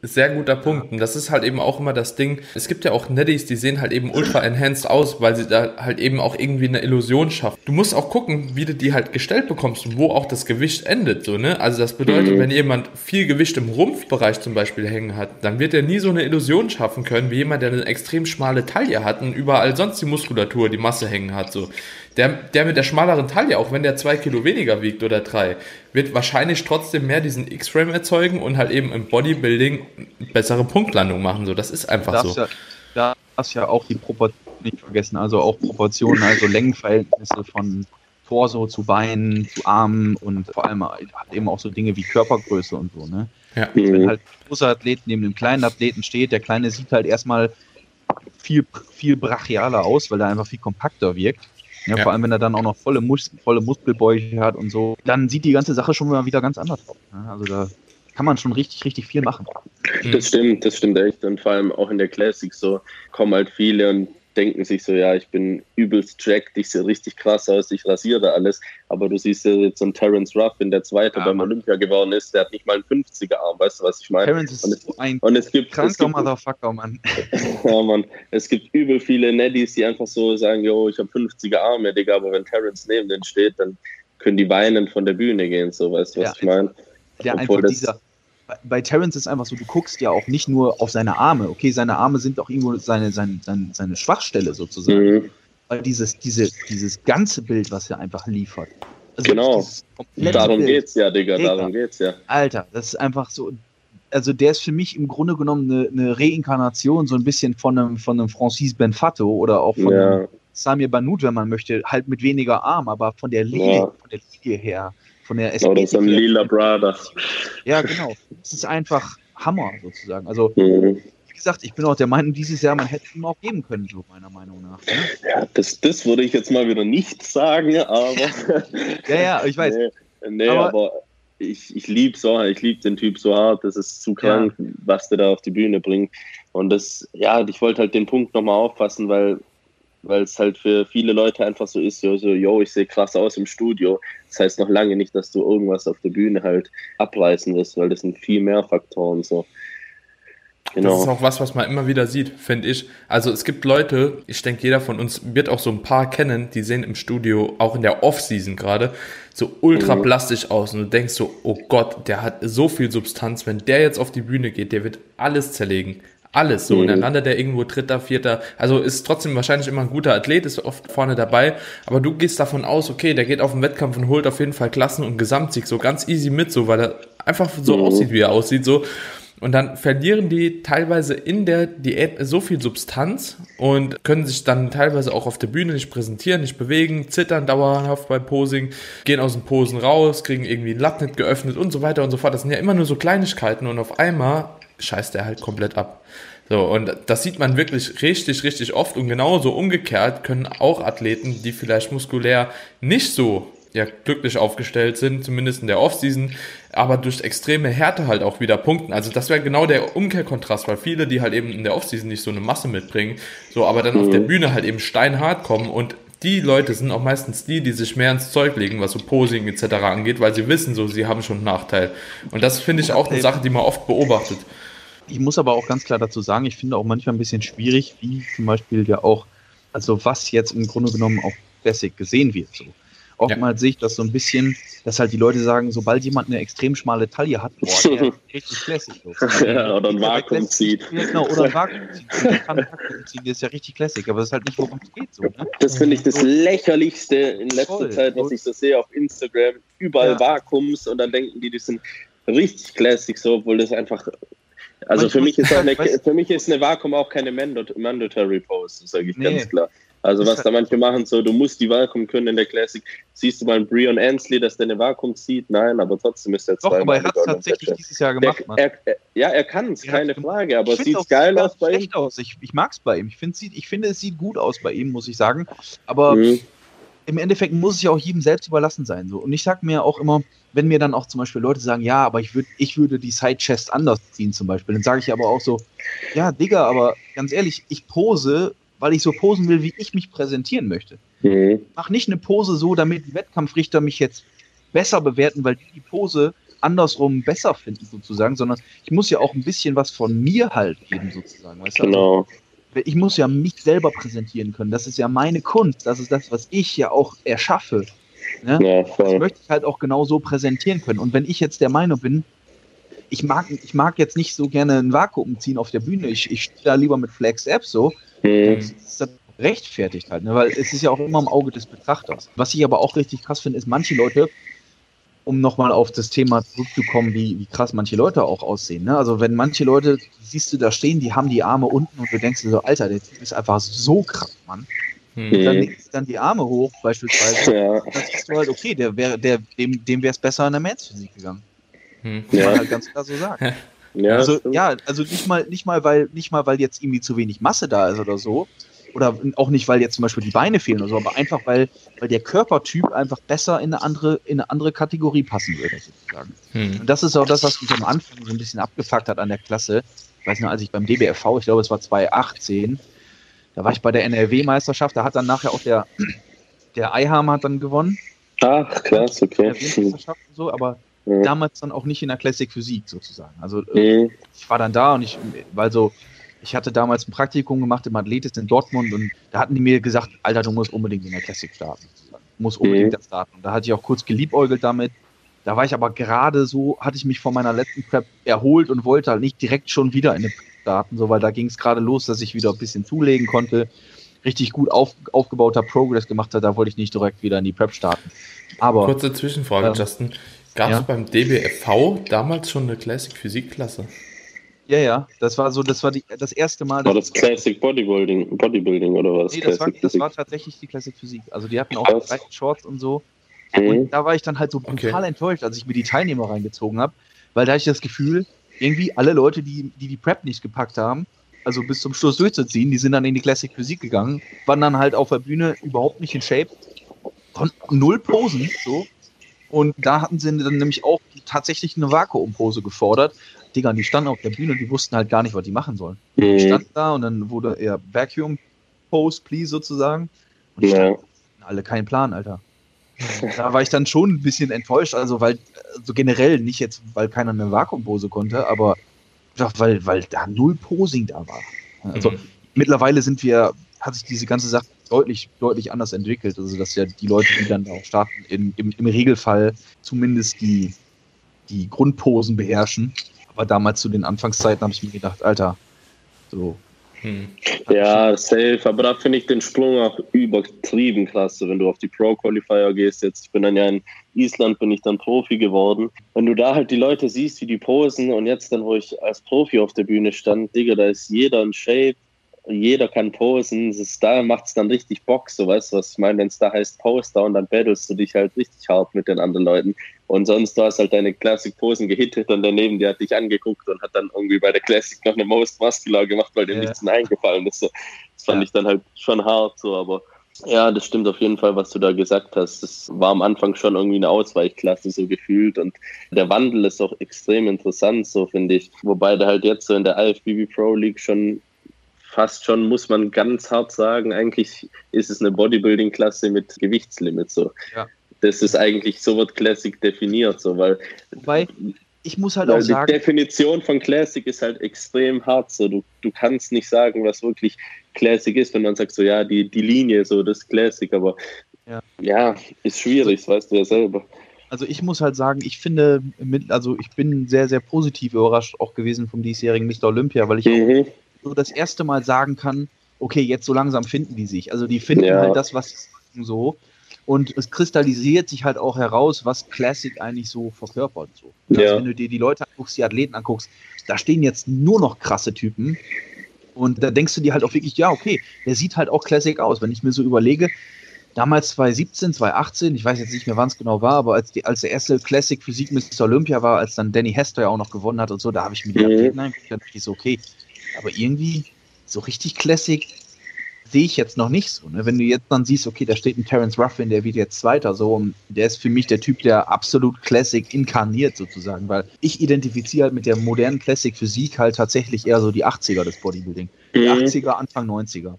Sehr guter Punkt. Und das ist halt eben auch immer das Ding. Es gibt ja auch Netties, die sehen halt eben ultra enhanced aus, weil sie da halt eben auch irgendwie eine Illusion schaffen. Du musst auch gucken, wie du die halt gestellt bekommst und wo auch das Gewicht endet, so, ne? Also das bedeutet, mhm. wenn jemand viel Gewicht im Rumpfbereich zum Beispiel hängen hat, dann wird er nie so eine Illusion schaffen können, wie jemand, der eine extrem schmale Taille hat und überall sonst die Muskulatur, die Masse hängen hat, so. Der, der mit der schmaleren Taille, auch wenn der zwei Kilo weniger wiegt oder drei, wird wahrscheinlich trotzdem mehr diesen X-Frame erzeugen und halt eben im Bodybuilding bessere Punktlandung machen. So, das ist einfach so. Ja, da hast ja auch die Proportionen nicht vergessen, also auch Proportionen, also Längenverhältnisse von Torso zu Beinen, zu Armen und vor allem halt eben auch so Dinge wie Körpergröße und so, ne? Ja. Wenn halt ein großer Athlet neben dem kleinen Athleten steht, der kleine sieht halt erstmal viel, viel brachialer aus, weil er einfach viel kompakter wirkt. Ja, ja, Vor allem, wenn er dann auch noch volle, Mus volle Muskelbäuche hat und so, dann sieht die ganze Sache schon mal wieder ganz anders aus. Ne? Also da kann man schon richtig, richtig viel machen. Das stimmt, das stimmt echt. Und vor allem auch in der Classic so kommen halt viele und denken sich so, ja, ich bin übelst jacked, ich sehe richtig krass aus, ich rasiere alles. Aber du siehst ja jetzt so einen Terence Ruffin, der Zweite ja, beim Mann. Olympia geworden ist, der hat nicht mal einen 50er-Arm, weißt du, was ich meine? Terence ist und es, ein und es gibt, kranker es gibt, Motherfucker, Mann. (laughs) (laughs) ja, Mann. Es gibt übel viele Neddies, die einfach so sagen, yo, ich habe 50er-Arme, Digga, aber wenn Terence neben denen steht, dann können die weinen von der Bühne gehen, so, weißt du, was ja, ich meine? Ja, Obwohl einfach dieser bei Terence ist einfach so, du guckst ja auch nicht nur auf seine Arme. Okay, seine Arme sind auch irgendwo seine, seine, seine, seine Schwachstelle sozusagen. Mhm. Weil dieses, diese, dieses ganze Bild, was er einfach liefert. Also genau. Darum Bild, geht's ja, Digga, Digga, darum geht's ja. Alter, das ist einfach so. Also der ist für mich im Grunde genommen eine, eine Reinkarnation so ein bisschen von einem, von einem Francis Benfato oder auch von ja. Samir Banut, wenn man möchte, halt mit weniger Arm, aber von der Linie, ja. von der Linie her von der Ästhetik. Oder so ein lila Brother. Ja, genau. Es ist einfach Hammer sozusagen. Also, mhm. wie gesagt, ich bin auch der Meinung, dieses Jahr, man hätte es ihm auch geben können, so meiner Meinung nach. Ne? Ja, das, das würde ich jetzt mal wieder nicht sagen, aber. ja, ja, ich weiß. Nee, nee aber, aber, ich, ich liebe so, ich liebe den Typ so hart, das ist zu krank, ja. was der da auf die Bühne bringt. Und das, ja, ich wollte halt den Punkt nochmal auffassen, weil weil es halt für viele Leute einfach so ist, so, so, yo, ich sehe krass aus im Studio. Das heißt noch lange nicht, dass du irgendwas auf der Bühne halt abreißen wirst, weil das sind viel mehr Faktoren so. Genau. Das ist auch was, was man immer wieder sieht, finde ich. Also es gibt Leute, ich denke, jeder von uns wird auch so ein paar kennen, die sehen im Studio, auch in der Off-Season gerade, so ultra mhm. plastisch aus und du denkst so, oh Gott, der hat so viel Substanz, wenn der jetzt auf die Bühne geht, der wird alles zerlegen. Alles so. Mhm. Und dann landet er irgendwo Dritter, Vierter. Also ist trotzdem wahrscheinlich immer ein guter Athlet, ist oft vorne dabei. Aber du gehst davon aus, okay, der geht auf den Wettkampf und holt auf jeden Fall Klassen und Gesamtsieg so ganz easy mit, so, weil er einfach so mhm. aussieht, wie er aussieht, so. Und dann verlieren die teilweise in der Diät so viel Substanz und können sich dann teilweise auch auf der Bühne nicht präsentieren, nicht bewegen, zittern dauerhaft beim Posing, gehen aus den Posen raus, kriegen irgendwie ein Latt nicht geöffnet und so weiter und so fort. Das sind ja immer nur so Kleinigkeiten und auf einmal scheißt er halt komplett ab. So, und das sieht man wirklich richtig, richtig oft. Und genauso umgekehrt können auch Athleten, die vielleicht muskulär nicht so ja, glücklich aufgestellt sind, zumindest in der Offseason, aber durch extreme Härte halt auch wieder punkten. Also das wäre genau der Umkehrkontrast, weil viele, die halt eben in der Offseason nicht so eine Masse mitbringen, so aber dann mhm. auf der mhm. Bühne halt eben steinhart kommen und die Leute sind auch meistens die, die sich mehr ins Zeug legen, was so Posing etc. angeht, weil sie wissen so, sie haben schon einen Nachteil. Und das finde ich auch eine Sache, die man oft beobachtet. Ich muss aber auch ganz klar dazu sagen, ich finde auch manchmal ein bisschen schwierig, wie zum Beispiel ja auch, also was jetzt im Grunde genommen auf Classic gesehen wird. So. Oftmals ja. sehe ich das so ein bisschen, dass halt die Leute sagen, sobald jemand eine extrem schmale Taille hat, boah, der (laughs) ist richtig classic. ja, oder ein Vakuum zieht. Genau, oder ein Vakuum zieht. Der kann ein Vakuum ziehen, der ist ja richtig classic, aber das ist halt nicht, worum es geht. So, ne? Das finde ich das lächerlichste in letzter Voll. Zeit, was ich so sehe auf Instagram. Überall ja. Vakuums und dann denken die, die sind richtig classic, so, obwohl das einfach also für mich, ist eine, (laughs) für mich ist eine Vakuum auch keine Mandatory Pose, sage ich nee. ganz klar. Also was da manche machen, so du musst die Vakuum können in der Classic. Siehst du mal einen Brion Ansley, dass der eine Vakuum zieht? Nein, aber trotzdem ist er zwei. Doch, aber er hat es tatsächlich dieses Jahr gemacht. Der, er, ja, er kann es, keine Frage, aber es sieht geil aus bei ihm. Aus. Ich, ich mag es bei ihm. Ich, ich finde, es sieht gut aus bei ihm, muss ich sagen. Aber mhm. Im Endeffekt muss es ja auch jedem selbst überlassen sein. So. Und ich sage mir auch immer, wenn mir dann auch zum Beispiel Leute sagen, ja, aber ich, würd, ich würde die Side-Chest anders ziehen zum Beispiel, dann sage ich aber auch so, ja, Digga, aber ganz ehrlich, ich pose weil ich so posen will, wie ich mich präsentieren möchte. Mhm. Mach nicht eine Pose so, damit die Wettkampfrichter mich jetzt besser bewerten, weil die die Pose andersrum besser finden sozusagen, sondern ich muss ja auch ein bisschen was von mir halt geben sozusagen. Weißt genau. Also, ich muss ja mich selber präsentieren können. Das ist ja meine Kunst. Das ist das, was ich ja auch erschaffe. Ne? Ja, das möchte ich halt auch genau so präsentieren können. Und wenn ich jetzt der Meinung bin, ich mag, ich mag jetzt nicht so gerne ein Vakuum ziehen auf der Bühne, ich, ich stehe da lieber mit Flex App so, Mhm. Das ist rechtfertigt halt, ne? weil es ist ja auch immer im Auge des Betrachters. Was ich aber auch richtig krass finde, ist, manche Leute, um nochmal auf das Thema zurückzukommen, wie, wie krass manche Leute auch aussehen. Ne? Also wenn manche Leute, siehst du da stehen, die haben die Arme unten und du denkst dir so, Alter, der Typ ist einfach so krass, Mann. Und dann legst du dann die Arme hoch, beispielsweise. Ja. Dann siehst du halt, okay, der wär, der, dem, dem wäre es besser in der Mans-Physik gegangen. Mhm. Muss ja. man halt ganz klar so sagen. (laughs) Ja, also, ja, also nicht mal, nicht mal, weil, nicht mal, weil jetzt irgendwie zu wenig Masse da ist oder so. Oder auch nicht, weil jetzt zum Beispiel die Beine fehlen oder so, aber einfach, weil, weil der Körpertyp einfach besser in eine andere, in eine andere Kategorie passen würde, sozusagen. Hm. Und das ist auch das, was mich am Anfang so ein bisschen abgefuckt hat an der Klasse. Ich weiß noch, als ich beim DBFV, ich glaube, es war 2018, da war ich bei der NRW-Meisterschaft, da hat dann nachher auch der, der Eiham hat dann gewonnen. Ach, krass, okay. So, aber damals dann auch nicht in der Classic Physik sozusagen. Also mhm. ich war dann da und ich, weil so, ich hatte damals ein Praktikum gemacht im Athletis in Dortmund und da hatten die mir gesagt, Alter, du musst unbedingt in der Classic starten. Du musst unbedingt mhm. das starten. Und da hatte ich auch kurz geliebäugelt damit. Da war ich aber gerade so, hatte ich mich von meiner letzten Prep erholt und wollte halt nicht direkt schon wieder in eine Prep starten, so weil da ging es gerade los, dass ich wieder ein bisschen zulegen konnte, richtig gut auf, aufgebauter Progress gemacht hat, da wollte ich nicht direkt wieder in die Prep starten. Aber kurze Zwischenfrage, äh, Justin. Gab es ja. beim DBFV damals schon eine Classic Physik-Klasse? Ja, ja, das war so, das war die, das erste Mal. War das Classic Bodybuilding, Bodybuilding oder was? Nee, das war, das war, tatsächlich die Classic Physik. Also die hatten auch drei Shorts und so. Mhm. Und da war ich dann halt so brutal okay. enttäuscht, als ich mir die Teilnehmer reingezogen habe, weil da hatte ich das Gefühl, irgendwie alle Leute, die, die die Prep nicht gepackt haben, also bis zum Schluss durchzuziehen, die sind dann in die Classic Physik gegangen, waren dann halt auf der Bühne überhaupt nicht in Shape, konnten null posen, so, und da hatten sie dann nämlich auch tatsächlich eine Vakuumpose gefordert. Digga, die standen auf der Bühne und die wussten halt gar nicht, was die machen sollen. Mhm. Die standen da und dann wurde er Vacuum Pose, please sozusagen. Und die ja. alle keinen Plan, Alter. da war ich dann schon ein bisschen enttäuscht, also weil, also generell nicht jetzt, weil keiner eine Vakuumpose konnte, aber doch, weil, weil da null Posing da war. Also mhm. mittlerweile sind wir, hat sich diese ganze Sache deutlich, deutlich anders entwickelt. Also, dass ja die Leute, die dann auch starten, in, im, im Regelfall zumindest die, die Grundposen beherrschen. Aber damals zu den Anfangszeiten habe ich mir gedacht, Alter, so. Hm. Ja, safe. Aber da finde ich den Sprung auch übertrieben klasse, wenn du auf die Pro-Qualifier gehst. Jetzt, ich bin dann ja in Island bin ich dann Profi geworden. Wenn du da halt die Leute siehst, wie die posen und jetzt dann, wo ich als Profi auf der Bühne stand, Digga, da ist jeder in Shape, jeder kann posen. Das da macht es dann richtig Bock, so weißt du, was ich meine, wenn es da heißt Poster und dann battlest du dich halt richtig hart mit den anderen Leuten. Und sonst du hast halt deine Classic-Posen gehittet und daneben, die hat dich angeguckt und hat dann irgendwie bei der Classic noch eine Most Muscular gemacht, weil dem ja. nichts mehr eingefallen ist. Das fand ja. ich dann halt schon hart, so, aber ja, das stimmt auf jeden Fall, was du da gesagt hast. Das war am Anfang schon irgendwie eine Ausweichklasse so gefühlt und der Wandel ist auch extrem interessant, so finde ich. Wobei der halt jetzt so in der IFBB Pro League schon fast schon, muss man ganz hart sagen, eigentlich ist es eine Bodybuilding-Klasse mit Gewichtslimit so. Ja. Das ist eigentlich, so wird Classic definiert, so, weil. Wobei, ich muss halt auch sagen. Die Definition von Classic ist halt extrem hart, so. Du, du kannst nicht sagen, was wirklich Classic ist, wenn man sagt, so, ja, die, die Linie, so, das ist Classic, aber ja, ja ist schwierig, das weißt du ja selber. Also ich muss halt sagen, ich finde, also ich bin sehr, sehr positiv überrascht auch gewesen vom diesjährigen Mr. Olympia, weil ich mhm so das erste Mal sagen kann, okay, jetzt so langsam finden die sich. Also die finden ja. halt das, was sie sagen, so. Und es kristallisiert sich halt auch heraus, was Classic eigentlich so verkörpert. So. Also ja. wenn du dir die Leute anguckst, die Athleten anguckst, da stehen jetzt nur noch krasse Typen. Und da denkst du dir halt auch wirklich, ja, okay, der sieht halt auch Classic aus. Wenn ich mir so überlege, damals 2017, 2018, ich weiß jetzt nicht mehr, wann es genau war, aber als, die, als der erste Classic Physik Mr. Olympia war, als dann Danny Hester ja auch noch gewonnen hat und so, da habe ich mir die mhm. Athleten angeguckt, da dachte ich so, okay, aber irgendwie so richtig Classic sehe ich jetzt noch nicht so. Ne? Wenn du jetzt dann siehst, okay, da steht ein Terence Ruffin, der wird jetzt Zweiter, so, der ist für mich der Typ, der absolut Classic inkarniert sozusagen, weil ich identifiziere halt mit der modernen Classic Physik halt tatsächlich eher so die 80er des Bodybuilding. Die mhm. 80er, Anfang 90er.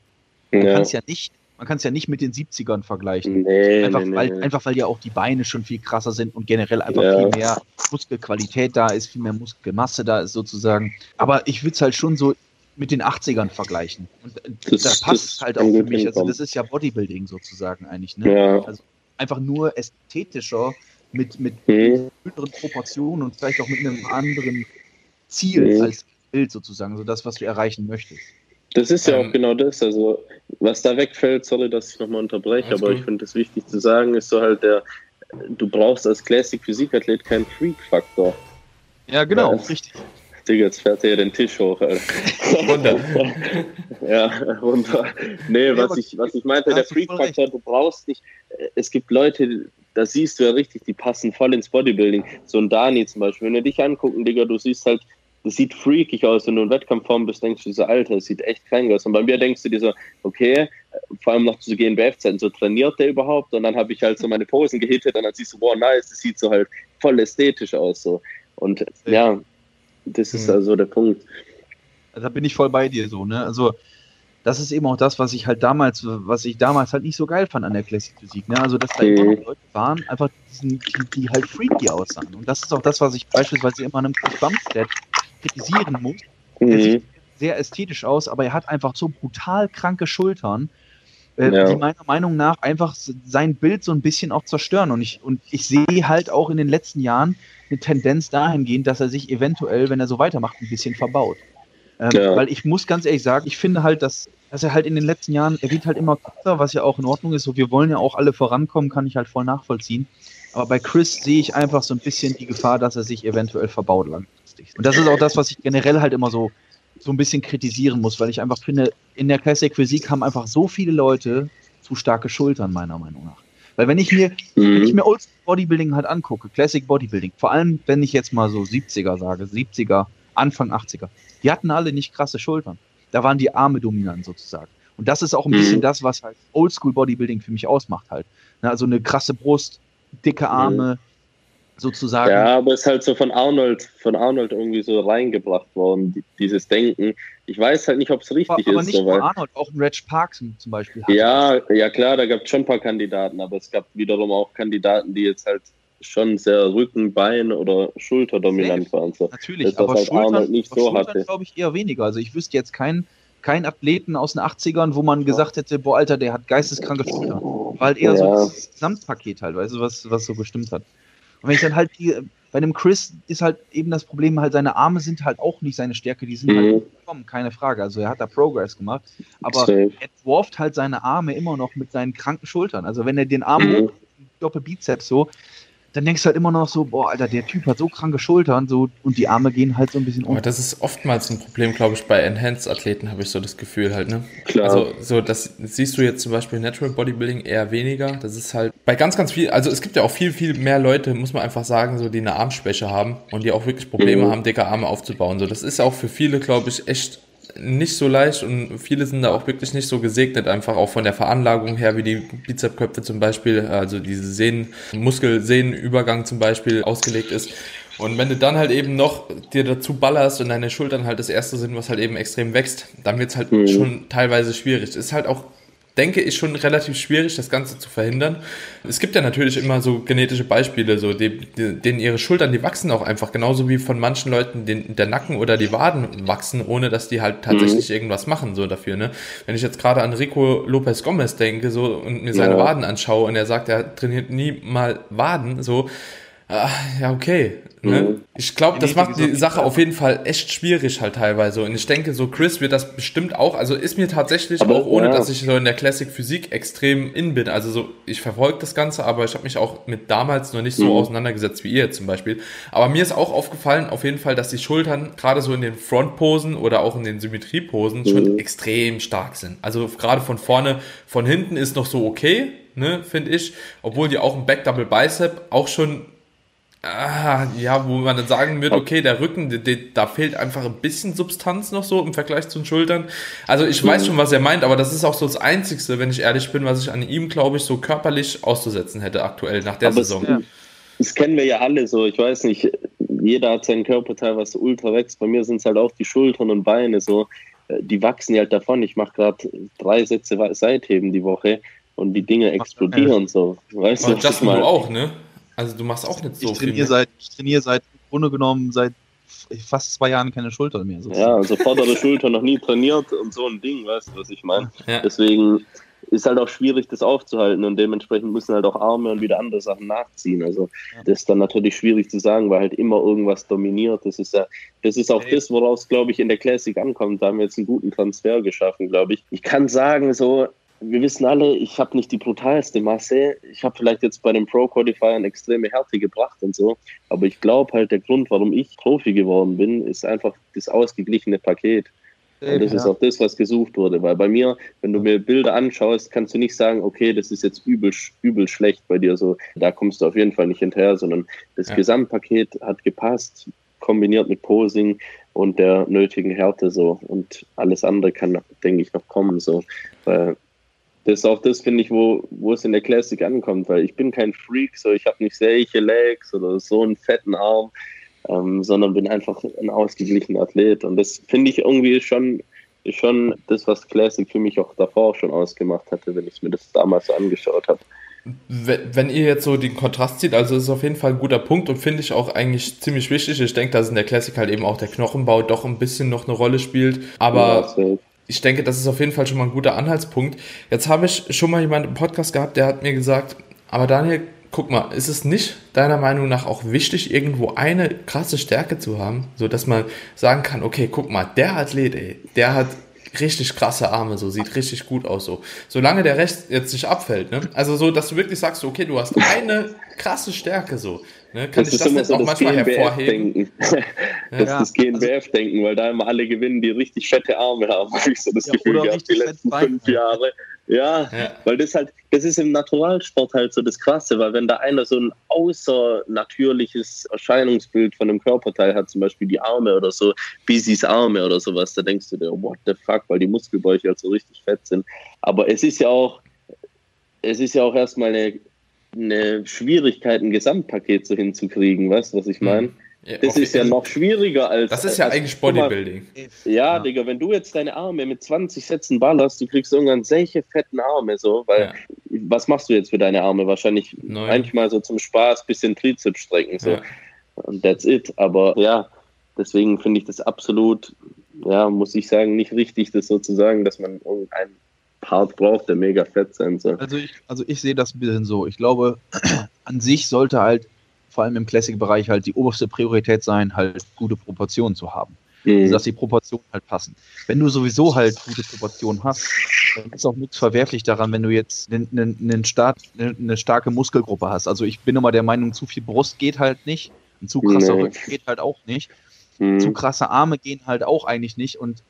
Man ja. kann es ja nicht man kann es ja nicht mit den 70ern vergleichen. Nee, einfach, nee, weil, nee. einfach weil ja auch die Beine schon viel krasser sind und generell einfach ja. viel mehr Muskelqualität da ist, viel mehr Muskelmasse da ist sozusagen. Aber ich würde es halt schon so mit den 80ern vergleichen. Und äh, das, da passt halt auch für mich. Also das ist ja Bodybuilding sozusagen eigentlich. Ne? Ja. Also einfach nur ästhetischer mit, mit hm. höheren Proportionen und vielleicht auch mit einem anderen Ziel hm. als Bild sozusagen, so das, was du erreichen möchtest. Das ist ja ähm, auch genau das. Also, was da wegfällt, sorry, dass ich nochmal unterbreche, aber gut. ich finde es wichtig zu sagen, ist so halt der, du brauchst als Classic Physikathlet keinen Freak-Faktor. Ja, genau, ja, richtig. Digga, jetzt fährt er den Tisch hoch, Alter. (laughs) runter. (laughs) ja, runter. Nee, ja, was, ich, was ich meinte, der Freak-Faktor, du brauchst nicht, es gibt Leute, da siehst du ja richtig, die passen voll ins Bodybuilding. So ein Dani zum Beispiel, wenn du dich angucken, Digga, du siehst halt, das sieht freakig aus, wenn du in Wettkampfform bist, denkst du so, Alter, das sieht echt krank aus. Und bei mir denkst du dir so, okay, vor allem noch zu GNBF-Zeiten, so trainiert der überhaupt? Und dann habe ich halt so meine Posen gehittet und dann siehst du, wow, nice, das sieht so halt voll ästhetisch aus. So. Und ja, das ist mhm. also der Punkt. Da bin ich voll bei dir so, ne? Also das ist eben auch das, was ich halt damals, was ich damals halt nicht so geil fand an der Classic Physik. Ne? Also, dass da immer noch Leute waren, einfach diesen, die, die, halt freaky aussahen. Und das ist auch das, was ich beispielsweise immer an einem Bumstead kritisieren muss. Mhm. Er sieht sehr ästhetisch aus, aber er hat einfach so brutal kranke Schultern, äh, ja. die meiner Meinung nach einfach sein Bild so ein bisschen auch zerstören. Und ich, und ich sehe halt auch in den letzten Jahren eine Tendenz dahingehend, dass er sich eventuell, wenn er so weitermacht, ein bisschen verbaut. Ähm, ja. Weil ich muss ganz ehrlich sagen, ich finde halt, dass, dass er halt in den letzten Jahren, er wird halt immer kürzer, was ja auch in Ordnung ist. So, wir wollen ja auch alle vorankommen, kann ich halt voll nachvollziehen. Aber bei Chris sehe ich einfach so ein bisschen die Gefahr, dass er sich eventuell verbaut langfristig. Und das ist auch das, was ich generell halt immer so, so ein bisschen kritisieren muss, weil ich einfach finde, in der Classic Physik haben einfach so viele Leute zu starke Schultern, meiner Meinung nach. Weil wenn ich mir, mhm. wenn ich mir Old Bodybuilding halt angucke, Classic Bodybuilding, vor allem wenn ich jetzt mal so 70er sage, 70er, Anfang 80er, die hatten alle nicht krasse Schultern. Da waren die Arme dominant sozusagen. Und das ist auch ein mhm. bisschen das, was halt Oldschool Bodybuilding für mich ausmacht halt. Also eine krasse Brust, dicke Arme, mhm. Sozusagen. Ja, aber es ist halt so von Arnold, von Arnold irgendwie so reingebracht worden, dieses Denken. Ich weiß halt nicht, ob es richtig aber, aber ist. Aber nicht nur Arnold, auch ein Reg Parks zum Beispiel. Ja, ja klar, da gab es schon ein paar Kandidaten, aber es gab wiederum auch Kandidaten, die jetzt halt schon sehr Rücken, Bein oder Schulter dominant waren. So. Natürlich, das, aber halt Schultern, nicht so hatte. glaube ich eher weniger. Also ich wüsste jetzt keinen kein Athleten aus den 80ern, wo man gesagt hätte, boah, Alter, der hat geisteskranke Schultern. War halt eher ja. so das Gesamtpaket halt, weißt du, was, was so bestimmt hat. Und wenn ich dann halt die, bei einem Chris ist halt eben das Problem, halt seine Arme sind halt auch nicht seine Stärke, die sind halt mhm. halt gekommen, keine Frage. Also er hat da Progress gemacht, aber Safe. er dwarft halt seine Arme immer noch mit seinen kranken Schultern. Also wenn er den Arm mhm. hoch, Doppelbizeps so, dann denkst du halt immer noch so, boah, Alter, der Typ hat so kranke Schultern so, und die Arme gehen halt so ein bisschen um. Aber das ist oftmals ein Problem, glaube ich, bei Enhanced-Athleten, habe ich so das Gefühl halt, ne? Klar. Also, so, das siehst du jetzt zum Beispiel Natural Bodybuilding eher weniger. Das ist halt bei ganz, ganz viel, also es gibt ja auch viel, viel mehr Leute, muss man einfach sagen, so, die eine Armschwäche haben und die auch wirklich Probleme mhm. haben, dicke Arme aufzubauen. So, das ist auch für viele, glaube ich, echt nicht so leicht und viele sind da auch wirklich nicht so gesegnet, einfach auch von der Veranlagung her, wie die Bizepsköpfe zum Beispiel, also diese Sehnen, Muskel-Sehnenübergang zum Beispiel ausgelegt ist. Und wenn du dann halt eben noch dir dazu ballerst und deine Schultern halt das erste sind, was halt eben extrem wächst, dann wird's halt mhm. schon teilweise schwierig. Ist halt auch denke ich, schon relativ schwierig, das Ganze zu verhindern. Es gibt ja natürlich immer so genetische Beispiele, so die, die, denen ihre Schultern, die wachsen auch einfach, genauso wie von manchen Leuten den, der Nacken oder die Waden wachsen, ohne dass die halt tatsächlich mhm. irgendwas machen, so dafür, ne? Wenn ich jetzt gerade an Rico Lopez Gomez denke, so, und mir seine ja. Waden anschaue und er sagt, er trainiert nie mal Waden, so, Ah, ja, okay. Ne? Mhm. Ich glaube, das macht die Sache auf jeden Fall echt schwierig halt teilweise. Und ich denke, so Chris wird das bestimmt auch. Also ist mir tatsächlich aber, auch ohne, ja. dass ich so in der Classic Physik extrem in bin. Also so, ich verfolge das Ganze, aber ich habe mich auch mit damals noch nicht so mhm. auseinandergesetzt wie ihr zum Beispiel. Aber mir ist auch aufgefallen, auf jeden Fall, dass die Schultern gerade so in den Frontposen oder auch in den Symmetrieposen mhm. schon extrem stark sind. Also gerade von vorne, von hinten ist noch so okay, ne, finde ich. Obwohl die auch ein Back Double Bicep auch schon Ah, ja, wo man dann sagen würde, okay, der Rücken, der, der, da fehlt einfach ein bisschen Substanz noch so im Vergleich zu den Schultern. Also ich weiß schon, was er meint, aber das ist auch so das Einzigste, wenn ich ehrlich bin, was ich an ihm, glaube ich, so körperlich auszusetzen hätte aktuell nach der aber Saison. Es, das kennen wir ja alle so. Ich weiß nicht, jeder hat seinen Körperteil, was so ultra wächst. Bei mir sind es halt auch die Schultern und Beine so. Die wachsen halt davon. Ich mache gerade drei Sätze Seitheben die Woche und die Dinge explodieren so. Weißt aber du, Justin, du auch, ne? Also du machst auch nicht so ich trainiere viel. Seit, ich trainiere seit, im Grunde genommen, seit fast zwei Jahren keine Schulter mehr. Sozusagen. Ja, also vordere (laughs) Schulter noch nie trainiert und so ein Ding, weißt du, was ich meine? Ja. Deswegen ist halt auch schwierig, das aufzuhalten und dementsprechend müssen halt auch Arme und wieder andere Sachen nachziehen. Also ja. das ist dann natürlich schwierig zu sagen, weil halt immer irgendwas dominiert. Das ist ja, das ist auch hey. das, woraus, glaube ich, in der Classic ankommt. Da haben wir jetzt einen guten Transfer geschaffen, glaube ich. Ich kann sagen, so, wir wissen alle, ich habe nicht die brutalste Masse. Ich habe vielleicht jetzt bei den Pro Qualifier eine extreme Härte gebracht und so. Aber ich glaube halt, der Grund, warum ich Profi geworden bin, ist einfach das ausgeglichene Paket. Und das ja. ist auch das, was gesucht wurde. Weil bei mir, wenn du mir Bilder anschaust, kannst du nicht sagen, okay, das ist jetzt übel, übel schlecht bei dir. So, da kommst du auf jeden Fall nicht hinterher, sondern das ja. Gesamtpaket hat gepasst, kombiniert mit Posing und der nötigen Härte so. Und alles andere kann, denke ich, noch kommen. So. Weil das ist auch das, finde ich, wo, wo es in der Classic ankommt, weil ich bin kein Freak, so ich habe nicht solche Legs oder so einen fetten Arm, ähm, sondern bin einfach ein ausgeglichener Athlet. Und das finde ich irgendwie schon, schon das, was Classic für mich auch davor schon ausgemacht hatte, wenn ich mir das damals so angeschaut habe. Wenn ihr jetzt so den Kontrast zieht, also ist auf jeden Fall ein guter Punkt und finde ich auch eigentlich ziemlich wichtig. Ich denke, dass in der Classic halt eben auch der Knochenbau doch ein bisschen noch eine Rolle spielt. Aber ja, ich denke, das ist auf jeden Fall schon mal ein guter Anhaltspunkt. Jetzt habe ich schon mal jemanden im Podcast gehabt, der hat mir gesagt, aber Daniel, guck mal, ist es nicht deiner Meinung nach auch wichtig, irgendwo eine krasse Stärke zu haben, so dass man sagen kann, okay, guck mal, der Athlet, ey, der hat richtig krasse Arme, so sieht richtig gut aus, so. Solange der Rest jetzt nicht abfällt, ne? Also so, dass du wirklich sagst, okay, du hast eine krasse Stärke, so. Ne? Kann das ich das jetzt so auch manchmal hervorheben? (laughs) das ja. ist das GNBF-Denken, weil da immer alle gewinnen, die richtig fette Arme haben, (laughs) habe ich so das ja, Gefühl gehabt, die letzten fünf Jahre. Ja, ja, weil das halt, das ist im Naturalsport halt so das Krasse, weil wenn da einer so ein außernatürliches Erscheinungsbild von einem Körperteil hat, zum Beispiel die Arme oder so, Bisis Arme oder sowas, da denkst du dir, what the fuck, weil die Muskelbäuche halt so richtig fett sind. Aber es ist ja auch, es ist ja auch erstmal eine eine Schwierigkeit, ein Gesamtpaket so hinzukriegen, weißt du, was ich meine? Ja, das ist ja noch schwieriger als. Das ist ja als, eigentlich Bodybuilding. Mal, ja, ja, Digga, wenn du jetzt deine Arme mit 20 Sätzen ballerst, du kriegst irgendwann solche fetten Arme, so, weil ja. was machst du jetzt für deine Arme? Wahrscheinlich Neun. manchmal so zum Spaß bisschen Trizeps strecken, so. Und that's it. Aber ja, deswegen finde ich das absolut, ja, muss ich sagen, nicht richtig, das sozusagen, dass man irgendein Part braucht, der mega fett sein soll. Also ich, also ich sehe das ein bisschen so. Ich glaube, (clears throat) an sich sollte halt vor allem im Classic-Bereich halt die oberste Priorität sein, halt gute Proportionen zu haben. Also, dass die Proportionen halt passen. Wenn du sowieso halt gute Proportionen hast, dann ist auch nichts verwerflich daran, wenn du jetzt eine, eine, eine, Start, eine starke Muskelgruppe hast. Also ich bin immer der Meinung, zu viel Brust geht halt nicht, ein zu krasser nee. Rücken geht halt auch nicht. Mhm. Zu krasse Arme gehen halt auch eigentlich nicht und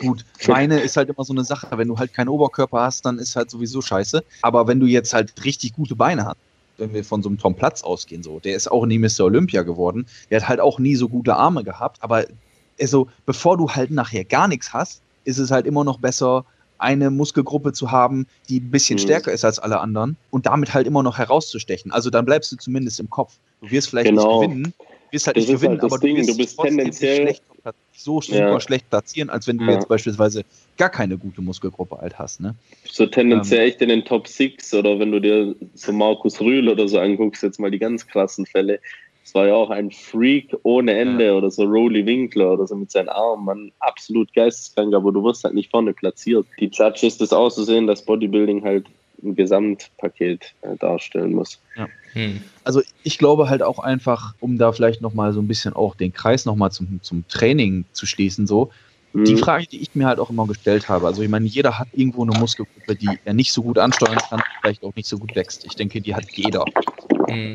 Gut, (laughs) Beine ist halt immer so eine Sache. Wenn du halt keinen Oberkörper hast, dann ist halt sowieso scheiße. Aber wenn du jetzt halt richtig gute Beine hast, wenn wir von so einem Tom Platz ausgehen, so, der ist auch nie Mr. Olympia geworden. Der hat halt auch nie so gute Arme gehabt. Aber also, bevor du halt nachher gar nichts hast, ist es halt immer noch besser, eine Muskelgruppe zu haben, die ein bisschen mhm. stärker ist als alle anderen und damit halt immer noch herauszustechen. Also dann bleibst du zumindest im Kopf. Du wirst vielleicht genau. nicht gewinnen, wirst halt das nicht gewinnen, halt aber Ding. du, wirst du bist tendenziell schlecht, so super ja. schlecht platzieren, als wenn du ja. jetzt beispielsweise gar keine gute Muskelgruppe halt hast. Ne? So tendenziell ähm, echt in den Top 6 oder wenn du dir so Markus Rühl oder so anguckst, jetzt mal die ganz krassen Fälle, das war ja auch ein Freak ohne Ende ja. oder so Rolly Winkler oder so mit seinen Armen, man absolut geisteskrank, aber du wirst halt nicht vorne platziert. Die Judges das auch so sehen, dass Bodybuilding halt ein Gesamtpaket äh, darstellen muss. Ja. Hm. Also ich glaube halt auch einfach, um da vielleicht nochmal so ein bisschen auch den Kreis nochmal zum, zum Training zu schließen, so, hm. die Frage, die ich mir halt auch immer gestellt habe, also ich meine, jeder hat irgendwo eine Muskelgruppe, die er nicht so gut ansteuern kann, vielleicht auch nicht so gut wächst. Ich denke, die hat jeder. Hm.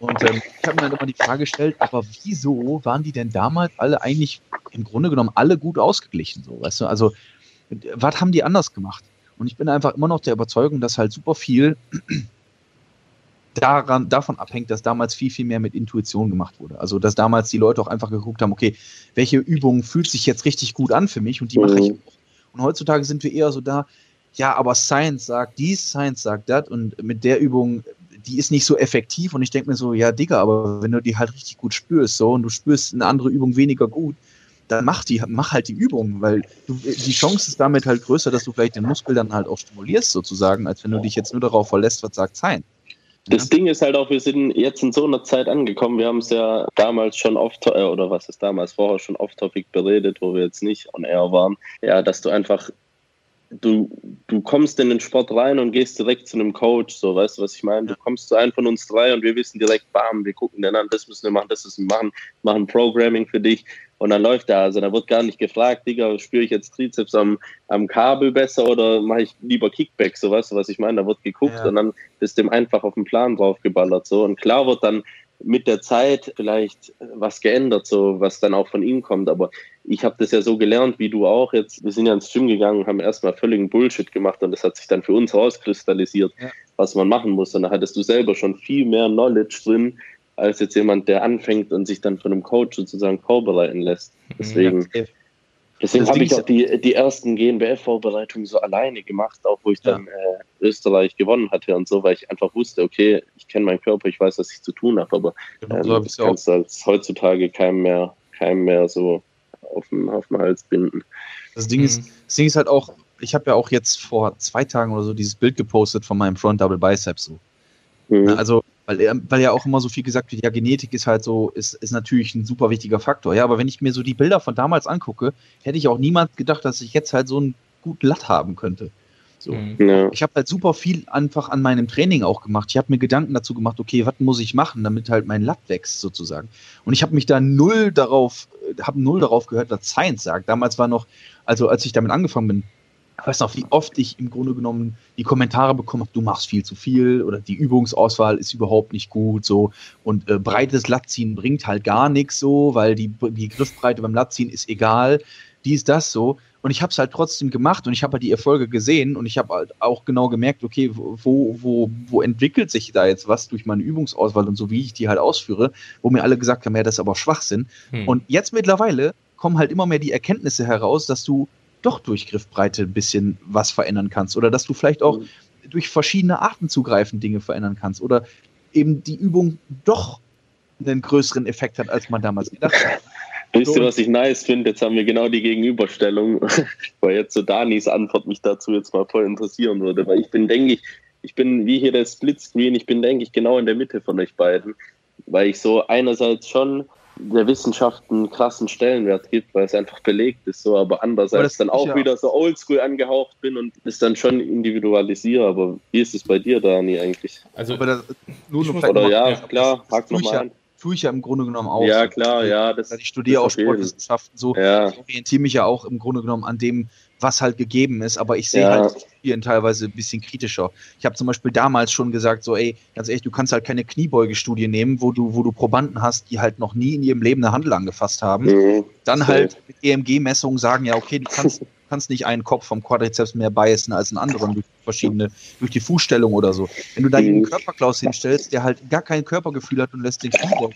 Und ähm, ich habe mir halt immer die Frage gestellt, aber wieso waren die denn damals alle eigentlich im Grunde genommen alle gut ausgeglichen, so, weißt du? Also, was haben die anders gemacht? Und ich bin einfach immer noch der Überzeugung, dass halt super viel daran, davon abhängt, dass damals viel, viel mehr mit Intuition gemacht wurde. Also, dass damals die Leute auch einfach geguckt haben, okay, welche Übung fühlt sich jetzt richtig gut an für mich und die mache ich mhm. auch. Und heutzutage sind wir eher so da, ja, aber Science sagt dies, Science sagt das und mit der Übung, die ist nicht so effektiv und ich denke mir so, ja, Digga, aber wenn du die halt richtig gut spürst so und du spürst eine andere Übung weniger gut, dann mach die, mach halt die Übung, weil du, die Chance ist damit halt größer, dass du vielleicht den Muskel dann halt auch stimulierst sozusagen, als wenn du dich jetzt nur darauf verlässt, was sagt Science. Das Ding ist halt auch, wir sind jetzt in so einer Zeit angekommen. Wir haben es ja damals schon oft, äh, oder was ist damals vorher schon off-topic beredet, wo wir jetzt nicht on air waren. Ja, dass du einfach, du, du kommst in den Sport rein und gehst direkt zu einem Coach, so, weißt du, was ich meine? Du kommst zu einem von uns drei und wir wissen direkt, bam, wir gucken den an, das müssen wir machen, das müssen wir machen, machen Programming für dich. Und dann läuft er. Also da wird gar nicht gefragt, Digga, spüre ich jetzt Trizeps am, am Kabel besser oder mache ich lieber Kickback, so weißt du, was ich meine? Da wird geguckt ja. und dann ist dem einfach auf den Plan draufgeballert. So. Und klar wird dann mit der Zeit vielleicht was geändert, so was dann auch von ihm kommt. Aber ich habe das ja so gelernt, wie du auch jetzt. Wir sind ja ins Gym gegangen, haben erstmal völligen Bullshit gemacht und das hat sich dann für uns rauskristallisiert, ja. was man machen muss. Und da hattest du selber schon viel mehr Knowledge drin, als jetzt jemand, der anfängt und sich dann von einem Coach sozusagen vorbereiten lässt. Mhm. Deswegen, deswegen habe ich auch die, die ersten GNBF-Vorbereitungen so alleine gemacht, auch wo ich dann ja. äh, Österreich gewonnen hatte und so, weil ich einfach wusste, okay, ich kenne meinen Körper, ich weiß, was ich zu tun habe, aber genau, ähm, so das kannst du als heutzutage keinem mehr, keinem mehr so auf dem, auf dem Hals binden. Das Ding, mhm. ist, das Ding ist halt auch, ich habe ja auch jetzt vor zwei Tagen oder so dieses Bild gepostet von meinem Front Double Biceps so. Mhm. Also weil, weil ja auch immer so viel gesagt wird, ja, Genetik ist halt so, ist, ist natürlich ein super wichtiger Faktor. Ja, aber wenn ich mir so die Bilder von damals angucke, hätte ich auch niemand gedacht, dass ich jetzt halt so einen guten Latt haben könnte. So. Mhm. Ja. Ich habe halt super viel einfach an meinem Training auch gemacht. Ich habe mir Gedanken dazu gemacht, okay, was muss ich machen, damit halt mein Latt wächst sozusagen. Und ich habe mich da null darauf, habe null darauf gehört, was Science sagt. Damals war noch, also als ich damit angefangen bin, ich weiß noch, wie oft ich im Grunde genommen die Kommentare bekomme, du machst viel zu viel oder die Übungsauswahl ist überhaupt nicht gut so und äh, breites Latziehen bringt halt gar nichts so, weil die, die Griffbreite beim Latziehen ist egal, die ist das so und ich habe es halt trotzdem gemacht und ich habe halt die Erfolge gesehen und ich habe halt auch genau gemerkt, okay, wo, wo, wo entwickelt sich da jetzt was durch meine Übungsauswahl und so, wie ich die halt ausführe, wo mir alle gesagt haben, ja, das ist aber Schwachsinn. Hm. Und jetzt mittlerweile kommen halt immer mehr die Erkenntnisse heraus, dass du doch durch Griffbreite ein bisschen was verändern kannst oder dass du vielleicht auch mhm. durch verschiedene Arten zugreifen Dinge verändern kannst oder eben die Übung doch einen größeren Effekt hat, als man damals gedacht hat. (laughs) Wisst ihr, was ich nice finde? Jetzt haben wir genau die Gegenüberstellung, (laughs) weil jetzt so Danis Antwort mich dazu jetzt mal voll interessieren würde, weil ich bin, denke ich, ich bin wie hier der Splitscreen, ich bin, denke ich, genau in der Mitte von euch beiden, weil ich so einerseits schon der Wissenschaft einen krassen Stellenwert gibt, weil es einfach belegt ist, so, aber andererseits dann auch ja. wieder so oldschool angehaucht bin und es dann schon individualisiere. Aber wie ist es bei dir, Dani, eigentlich? Also, das, nur noch oder ja, klar, hack nochmal ja, an. tue ich ja im Grunde genommen auch. Ja, klar, ja. Das, ich studiere auch Sportwissenschaften, so ja. ich orientiere mich ja auch im Grunde genommen an dem, was halt gegeben ist, aber ich sehe ja. halt Studien teilweise ein bisschen kritischer. Ich habe zum Beispiel damals schon gesagt, so, ey, ganz ehrlich, du kannst halt keine Kniebeugestudie nehmen, wo du, wo du Probanden hast, die halt noch nie in ihrem Leben eine Handel angefasst haben. Mhm. Dann halt mit EMG-Messungen sagen, ja, okay, du kannst (laughs) kannst nicht einen Kopf vom Quadrizeps mehr beißen als einen anderen durch verschiedene, durch die Fußstellung oder so. Wenn du da einen mhm. Körperklaus hinstellst, der halt gar kein Körpergefühl hat und lässt den Knie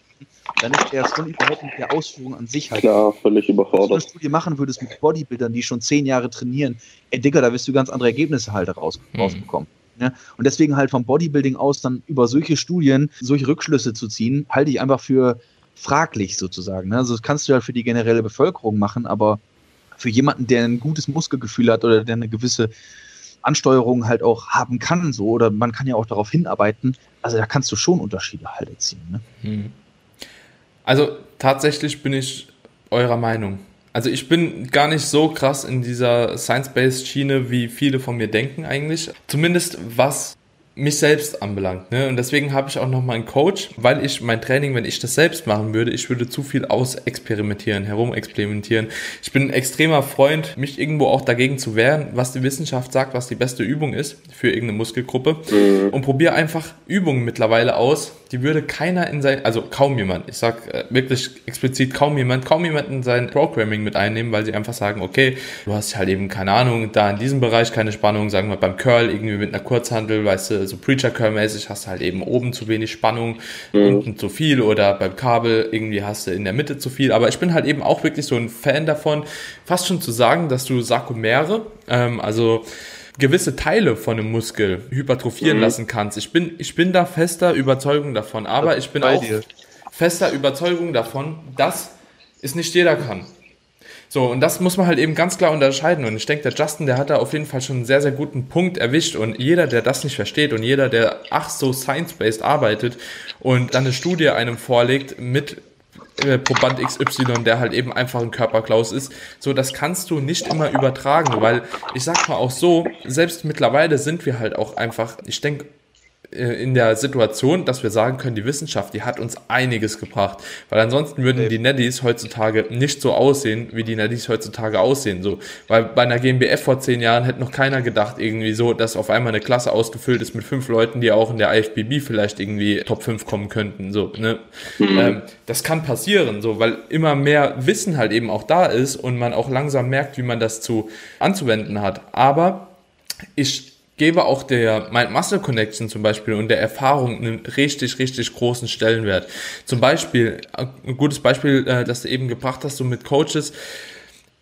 dann ist der schon überhaupt mit der Ausführung an sich halt. Klar, völlig überfordert. Wenn du eine Studie machen würdest mit Bodybuildern, die schon zehn Jahre trainieren, ey Digga, da wirst du ganz andere Ergebnisse halt raus, mhm. rausbekommen. Ja, und deswegen halt vom Bodybuilding aus dann über solche Studien, solche Rückschlüsse zu ziehen, halte ich einfach für fraglich sozusagen. Ne? Also das kannst du halt für die generelle Bevölkerung machen, aber für jemanden, der ein gutes Muskelgefühl hat oder der eine gewisse Ansteuerung halt auch haben kann, so, oder man kann ja auch darauf hinarbeiten, also da kannst du schon Unterschiede halt erzielen. Ne? Hm. Also tatsächlich bin ich eurer Meinung. Also ich bin gar nicht so krass in dieser Science-Based Schiene, wie viele von mir denken eigentlich. Zumindest was mich selbst anbelangt. Ne? Und deswegen habe ich auch noch mal einen Coach, weil ich mein Training, wenn ich das selbst machen würde, ich würde zu viel ausexperimentieren, herumexperimentieren. Ich bin ein extremer Freund, mich irgendwo auch dagegen zu wehren, was die Wissenschaft sagt, was die beste Übung ist für irgendeine Muskelgruppe. Mhm. Und probiere einfach Übungen mittlerweile aus, die würde keiner in sein, also kaum jemand, ich sag äh, wirklich explizit kaum jemand, kaum jemand in sein Programming mit einnehmen, weil sie einfach sagen, okay, du hast halt eben keine Ahnung, da in diesem Bereich keine Spannung, sagen wir beim Curl irgendwie mit einer Kurzhandel, weißt du, so Preacher Curl mäßig hast du halt eben oben zu wenig Spannung, mhm. unten zu viel oder beim Kabel irgendwie hast du in der Mitte zu viel, aber ich bin halt eben auch wirklich so ein Fan davon, fast schon zu sagen, dass du Sarkomere, ähm, also gewisse Teile von einem Muskel hypertrophieren mhm. lassen kannst. Ich bin, ich bin da fester Überzeugung davon, aber ich bin auch dir. fester Überzeugung davon, dass es nicht jeder kann. So, und das muss man halt eben ganz klar unterscheiden. Und ich denke, der Justin, der hat da auf jeden Fall schon einen sehr, sehr guten Punkt erwischt. Und jeder, der das nicht versteht und jeder, der ach so science-based arbeitet und dann eine Studie einem vorlegt mit äh, Proband XY, der halt eben einfach ein Körperklaus ist. So, das kannst du nicht immer übertragen, weil ich sag mal auch so, selbst mittlerweile sind wir halt auch einfach, ich denke, in der Situation, dass wir sagen können, die Wissenschaft, die hat uns einiges gebracht. Weil ansonsten würden die Netties heutzutage nicht so aussehen, wie die Netties heutzutage aussehen. So. Weil bei einer GmbF vor zehn Jahren hätte noch keiner gedacht, irgendwie so, dass auf einmal eine Klasse ausgefüllt ist mit fünf Leuten, die auch in der IFBB vielleicht irgendwie Top 5 kommen könnten. So, ne? Mhm. Ähm, das kann passieren, so, weil immer mehr Wissen halt eben auch da ist und man auch langsam merkt, wie man das zu anzuwenden hat. Aber ich gebe auch der Mind-Muscle Connection zum Beispiel und der Erfahrung einen richtig, richtig großen Stellenwert. Zum Beispiel, ein gutes Beispiel, äh, das du eben gebracht hast, so mit Coaches.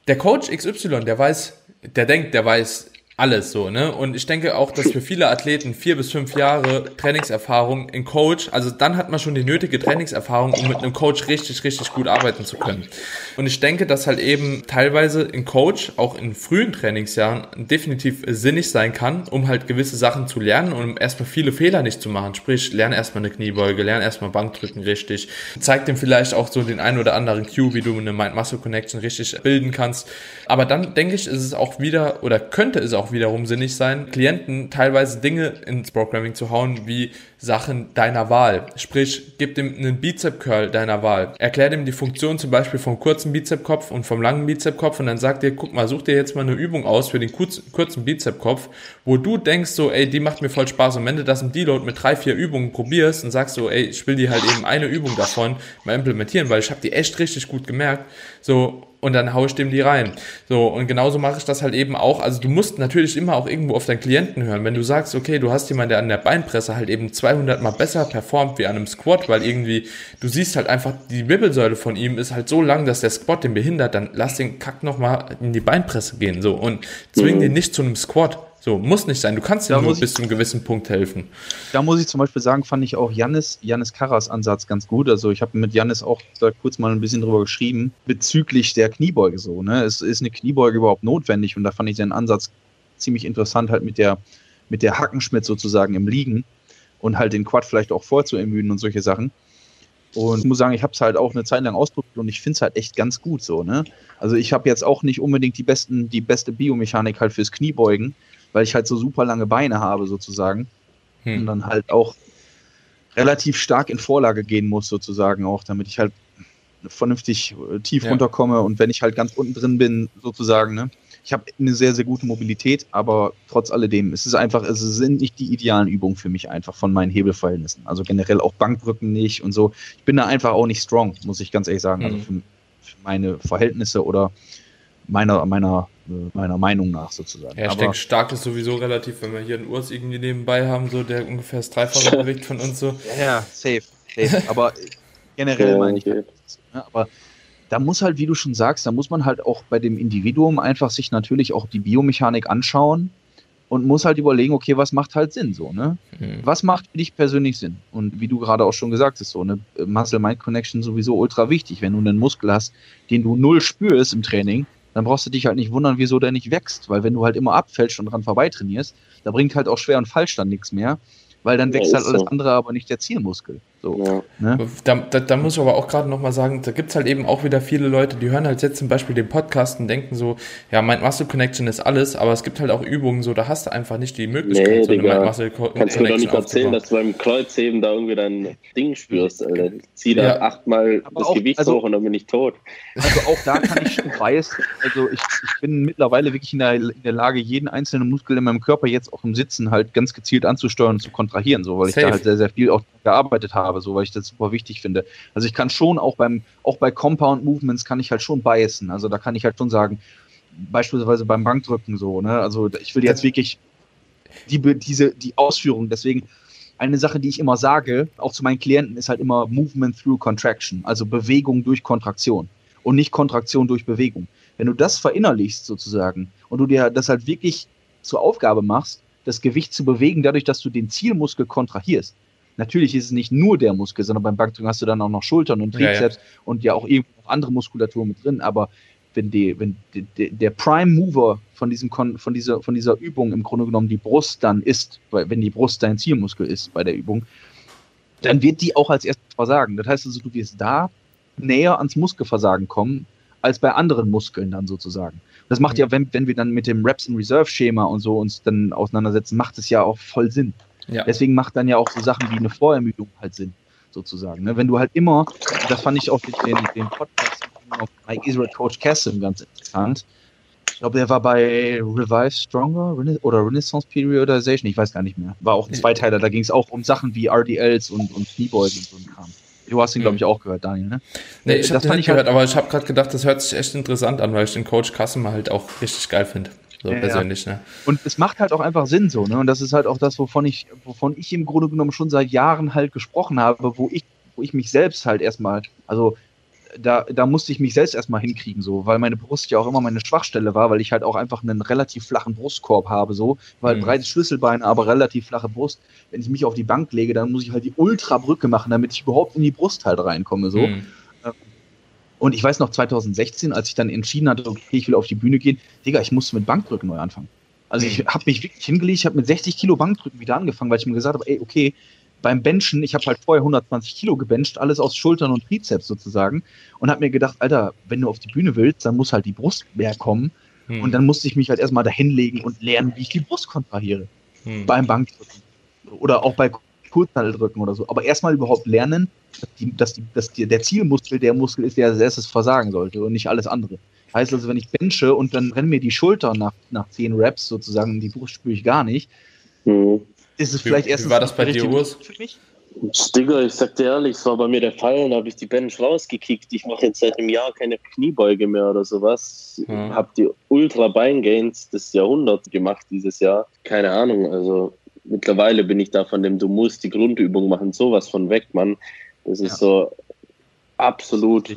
Der Coach XY, der weiß, der denkt, der weiß alles so, ne? Und ich denke auch, dass für viele Athleten vier bis fünf Jahre Trainingserfahrung in Coach, also dann hat man schon die nötige Trainingserfahrung, um mit einem Coach richtig, richtig gut arbeiten zu können. Und ich denke, dass halt eben teilweise in Coach, auch in frühen Trainingsjahren, definitiv sinnig sein kann, um halt gewisse Sachen zu lernen und um erstmal viele Fehler nicht zu machen. Sprich, lern erstmal eine Kniebeuge, lern erstmal Bankdrücken richtig, zeig dem vielleicht auch so den einen oder anderen Cue, wie du eine Mind-Muscle-Connection richtig bilden kannst. Aber dann denke ich, ist es auch wieder, oder könnte es auch wiederum sinnig sein, Klienten teilweise Dinge ins Programming zu hauen, wie Sachen deiner Wahl. Sprich, gib dem einen Bizep-Curl deiner Wahl. Erklär dem die Funktion zum Beispiel vom kurzen Bizep-Kopf und vom langen Bizep-Kopf und dann sagt dir, guck mal, such dir jetzt mal eine Übung aus für den kurzen Bizep-Kopf, wo du denkst so, ey, die macht mir voll Spaß und wenn du das im Deload mit drei, vier Übungen probierst und sagst so, ey, ich will die halt eben eine Übung davon mal implementieren, weil ich habe die echt richtig gut gemerkt, so und dann haue ich dem die rein. So, und genauso mache ich das halt eben auch. Also du musst natürlich immer auch irgendwo auf deinen Klienten hören. Wenn du sagst, okay, du hast jemanden, der an der Beinpresse halt eben 200 mal besser performt wie an einem Squat, weil irgendwie, du siehst halt einfach, die Wirbelsäule von ihm ist halt so lang, dass der Squat den behindert, dann lass den Kack nochmal in die Beinpresse gehen, so, und zwing mhm. den nicht zu einem Squat. So, muss nicht sein. Du kannst dir nur bis zu einem gewissen Punkt helfen. Da muss ich zum Beispiel sagen, fand ich auch Jannis, Jannis Karras Ansatz ganz gut. Also ich habe mit Jannis auch da kurz mal ein bisschen drüber geschrieben, bezüglich der Kniebeuge so. Ne? Es ist eine Kniebeuge überhaupt notwendig und da fand ich seinen Ansatz ziemlich interessant, halt mit der, mit der Hackenschmidt sozusagen im Liegen und halt den Quad vielleicht auch vorzuermüden und solche Sachen. Und ich muss sagen, ich habe es halt auch eine Zeit lang ausprobiert und ich finde es halt echt ganz gut so. Ne? Also ich habe jetzt auch nicht unbedingt die besten, die beste Biomechanik halt fürs Kniebeugen, weil ich halt so super lange Beine habe sozusagen. Hm. Und dann halt auch relativ stark in Vorlage gehen muss, sozusagen auch, damit ich halt vernünftig äh, tief ja. runterkomme und wenn ich halt ganz unten drin bin, sozusagen, ne? Ich habe eine sehr, sehr gute Mobilität, aber trotz alledem, es ist einfach, es sind nicht die idealen Übungen für mich einfach von meinen Hebelverhältnissen. Also generell auch Bankdrücken nicht und so. Ich bin da einfach auch nicht strong, muss ich ganz ehrlich sagen. Also mhm. Also für, für, meine Verhältnisse oder meiner, meiner, meiner Meinung nach sozusagen. Ja, ich denke, stark ist sowieso relativ, wenn wir hier einen Urs irgendwie nebenbei haben, so der ungefähr das Dreifache (laughs) bewegt von uns so. Ja, safe. safe. Aber generell meine ich. Halt, ja, aber da muss halt, wie du schon sagst, da muss man halt auch bei dem Individuum einfach sich natürlich auch die Biomechanik anschauen und muss halt überlegen, okay, was macht halt Sinn so, ne? Mhm. Was macht für dich persönlich Sinn? Und wie du gerade auch schon gesagt hast, so eine Muscle-Mind-Connection sowieso ultra wichtig. Wenn du einen Muskel hast, den du null spürst im Training, dann brauchst du dich halt nicht wundern, wieso der nicht wächst, weil wenn du halt immer abfällst und dran vorbei trainierst, da bringt halt auch schwer und falsch dann nichts mehr, weil dann wächst ja, halt alles so. andere, aber nicht der Zielmuskel. So, ja. ne? da, da, da, muss ich aber auch gerade nochmal sagen, da gibt es halt eben auch wieder viele Leute, die hören halt jetzt zum Beispiel den Podcast und denken so, ja, mein Muscle Connection ist alles, aber es gibt halt auch Übungen, so da hast du einfach nicht die Möglichkeit, nee, so Digga, Muscle Co Kannst du mir doch nicht erzählen, dass du beim Kreuzheben da irgendwie dein Ding spürst, Alter. Zieh da ja. achtmal aber das auch, Gewicht also, hoch und dann bin ich tot. Also auch da kann ich schon weiß, also ich, ich bin mittlerweile wirklich in der, in der Lage, jeden einzelnen Muskel in meinem Körper jetzt auch im Sitzen halt ganz gezielt anzusteuern und zu kontrahieren, so, weil Safe. ich da halt sehr, sehr viel auch gearbeitet habe, so weil ich das super wichtig finde. Also ich kann schon auch beim, auch bei Compound Movements kann ich halt schon biasen. Also da kann ich halt schon sagen, beispielsweise beim Bankdrücken so, ne? Also ich will jetzt wirklich die, diese, die Ausführung, deswegen eine Sache, die ich immer sage, auch zu meinen Klienten, ist halt immer Movement through Contraction, also Bewegung durch Kontraktion und nicht Kontraktion durch Bewegung. Wenn du das verinnerlichst sozusagen und du dir das halt wirklich zur Aufgabe machst, das Gewicht zu bewegen, dadurch, dass du den Zielmuskel kontrahierst, Natürlich ist es nicht nur der Muskel, sondern beim Bankdrücken hast du dann auch noch Schultern und Trizeps ja, ja. und ja auch irgendwo noch andere Muskulatur mit drin. Aber wenn, die, wenn die, der Prime Mover von, diesem von, dieser, von dieser Übung im Grunde genommen die Brust dann ist, wenn die Brust dein Zielmuskel ist bei der Übung, dann wird die auch als erstes versagen. Das heißt also, du wirst da näher ans Muskelversagen kommen, als bei anderen Muskeln dann sozusagen. Das macht ja, wenn, wenn wir dann mit dem Reps in Reserve Schema und so uns dann auseinandersetzen, macht es ja auch voll Sinn. Ja. Deswegen macht dann ja auch so Sachen wie eine Vorermüdung halt Sinn, sozusagen. Ne? Wenn du halt immer, das fand ich auch den, den Podcast auf Mike Israel Coach Cassim ganz interessant. Ich glaube, der war bei Revive Stronger oder Renaissance Periodization, ich weiß gar nicht mehr. War auch ein Zweiteiler, da ging es auch um Sachen wie RDLs und, und Kniebeugen und so ein Kram. Du hast ihn, glaube ich, auch gehört, Daniel, ne? Nee, ich habe den nicht gehört, halt aber ich habe gerade gedacht, das hört sich echt interessant an, weil ich den Coach Kassem halt auch richtig geil finde. So ja, persönlich, ne? Und es macht halt auch einfach Sinn so, ne? Und das ist halt auch das, wovon ich, wovon ich im Grunde genommen schon seit Jahren halt gesprochen habe, wo ich, wo ich mich selbst halt erstmal, also da, da musste ich mich selbst erstmal hinkriegen, so, weil meine Brust ja auch immer meine Schwachstelle war, weil ich halt auch einfach einen relativ flachen Brustkorb habe, so, weil mhm. breites Schlüsselbein, aber relativ flache Brust. Wenn ich mich auf die Bank lege, dann muss ich halt die Ultrabrücke machen, damit ich überhaupt in die Brust halt reinkomme, so. Mhm. Und ich weiß noch 2016, als ich dann entschieden hatte, okay, ich will auf die Bühne gehen, Digga, ich musste mit Bankdrücken neu anfangen. Also ich habe mich wirklich hingelegt, ich habe mit 60 Kilo Bankdrücken wieder angefangen, weil ich mir gesagt habe, ey, okay, beim Benchen, ich habe halt vorher 120 Kilo gebencht, alles aus Schultern und Trizeps sozusagen und habe mir gedacht, Alter, wenn du auf die Bühne willst, dann muss halt die Brust mehr kommen hm. und dann musste ich mich halt erstmal dahinlegen und lernen, wie ich die Brust kontrahiere hm. beim Bankdrücken oder auch bei Kurzhandeldrücken oder so. Aber erstmal überhaupt lernen, dass, die, dass, die, dass die, der Zielmuskel der Muskel ist, der als erstes versagen sollte und nicht alles andere. Heißt also, wenn ich benche und dann rennen mir die Schultern nach, nach zehn Raps sozusagen, die Brust spüre ich gar nicht, mhm. ist es vielleicht erst. Wie war das bei dir, Urs? Für mich? Digga, ich sag dir ehrlich, es war bei mir der Fall und habe ich die Bench rausgekickt. Ich mache jetzt seit einem Jahr keine Kniebeuge mehr oder sowas. Hm. Habe die Ultra Beingains des Jahrhunderts gemacht dieses Jahr. Keine Ahnung, also mittlerweile bin ich da von dem, du musst die Grundübung machen, sowas von weg, Mann. Das ist ja. so absolut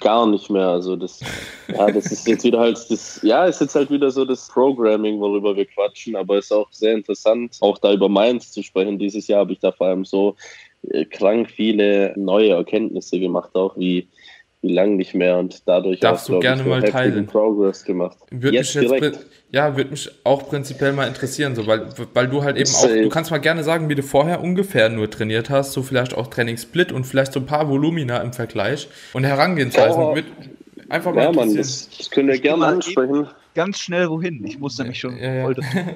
gar nicht mehr. Also das, ja, das ist jetzt wieder halt das, ja, ist jetzt halt wieder so das Programming, worüber wir quatschen, aber es ist auch sehr interessant, auch da über Mainz zu sprechen. Dieses Jahr habe ich da vor allem so äh, krank viele neue Erkenntnisse gemacht, auch wie wie lange nicht mehr und dadurch Darfst auch, du gerne ich, mal teilen. Progress gemacht. Würde mich jetzt, ja, würde mich auch prinzipiell mal interessieren, so, weil, weil du halt eben auch, du kannst mal gerne sagen, wie du vorher ungefähr nur trainiert hast, so vielleicht auch Trainingssplit und vielleicht so ein paar Volumina im Vergleich und Herangehensweisen. Oh. Mit, einfach mal ja, Mann, das, das können wir gerne ansprechen. Ganz schnell wohin, ich muss nämlich schon ja, ja. (laughs)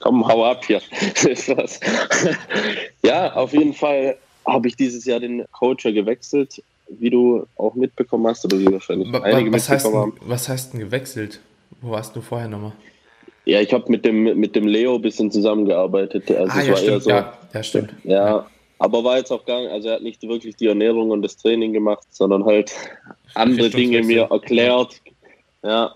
komm, hau ab hier. (laughs) (laughs) ja, auf jeden Fall habe ich dieses Jahr den Coacher gewechselt, wie du auch mitbekommen hast, oder wie wahrscheinlich Wa- wa- einige was, heißt mitbekommen denn, haben. was heißt denn gewechselt? Wo warst du vorher nochmal? Ja, ich habe mit dem, mit dem Leo ein bisschen zusammengearbeitet. Also ah, ja, stimmt. so, Ja, ja, stimmt. Ja, aber war jetzt auch gar nicht, also er hat nicht wirklich die Ernährung und das Training gemacht, sondern halt (laughs) andere Dinge mir erklärt. Ja.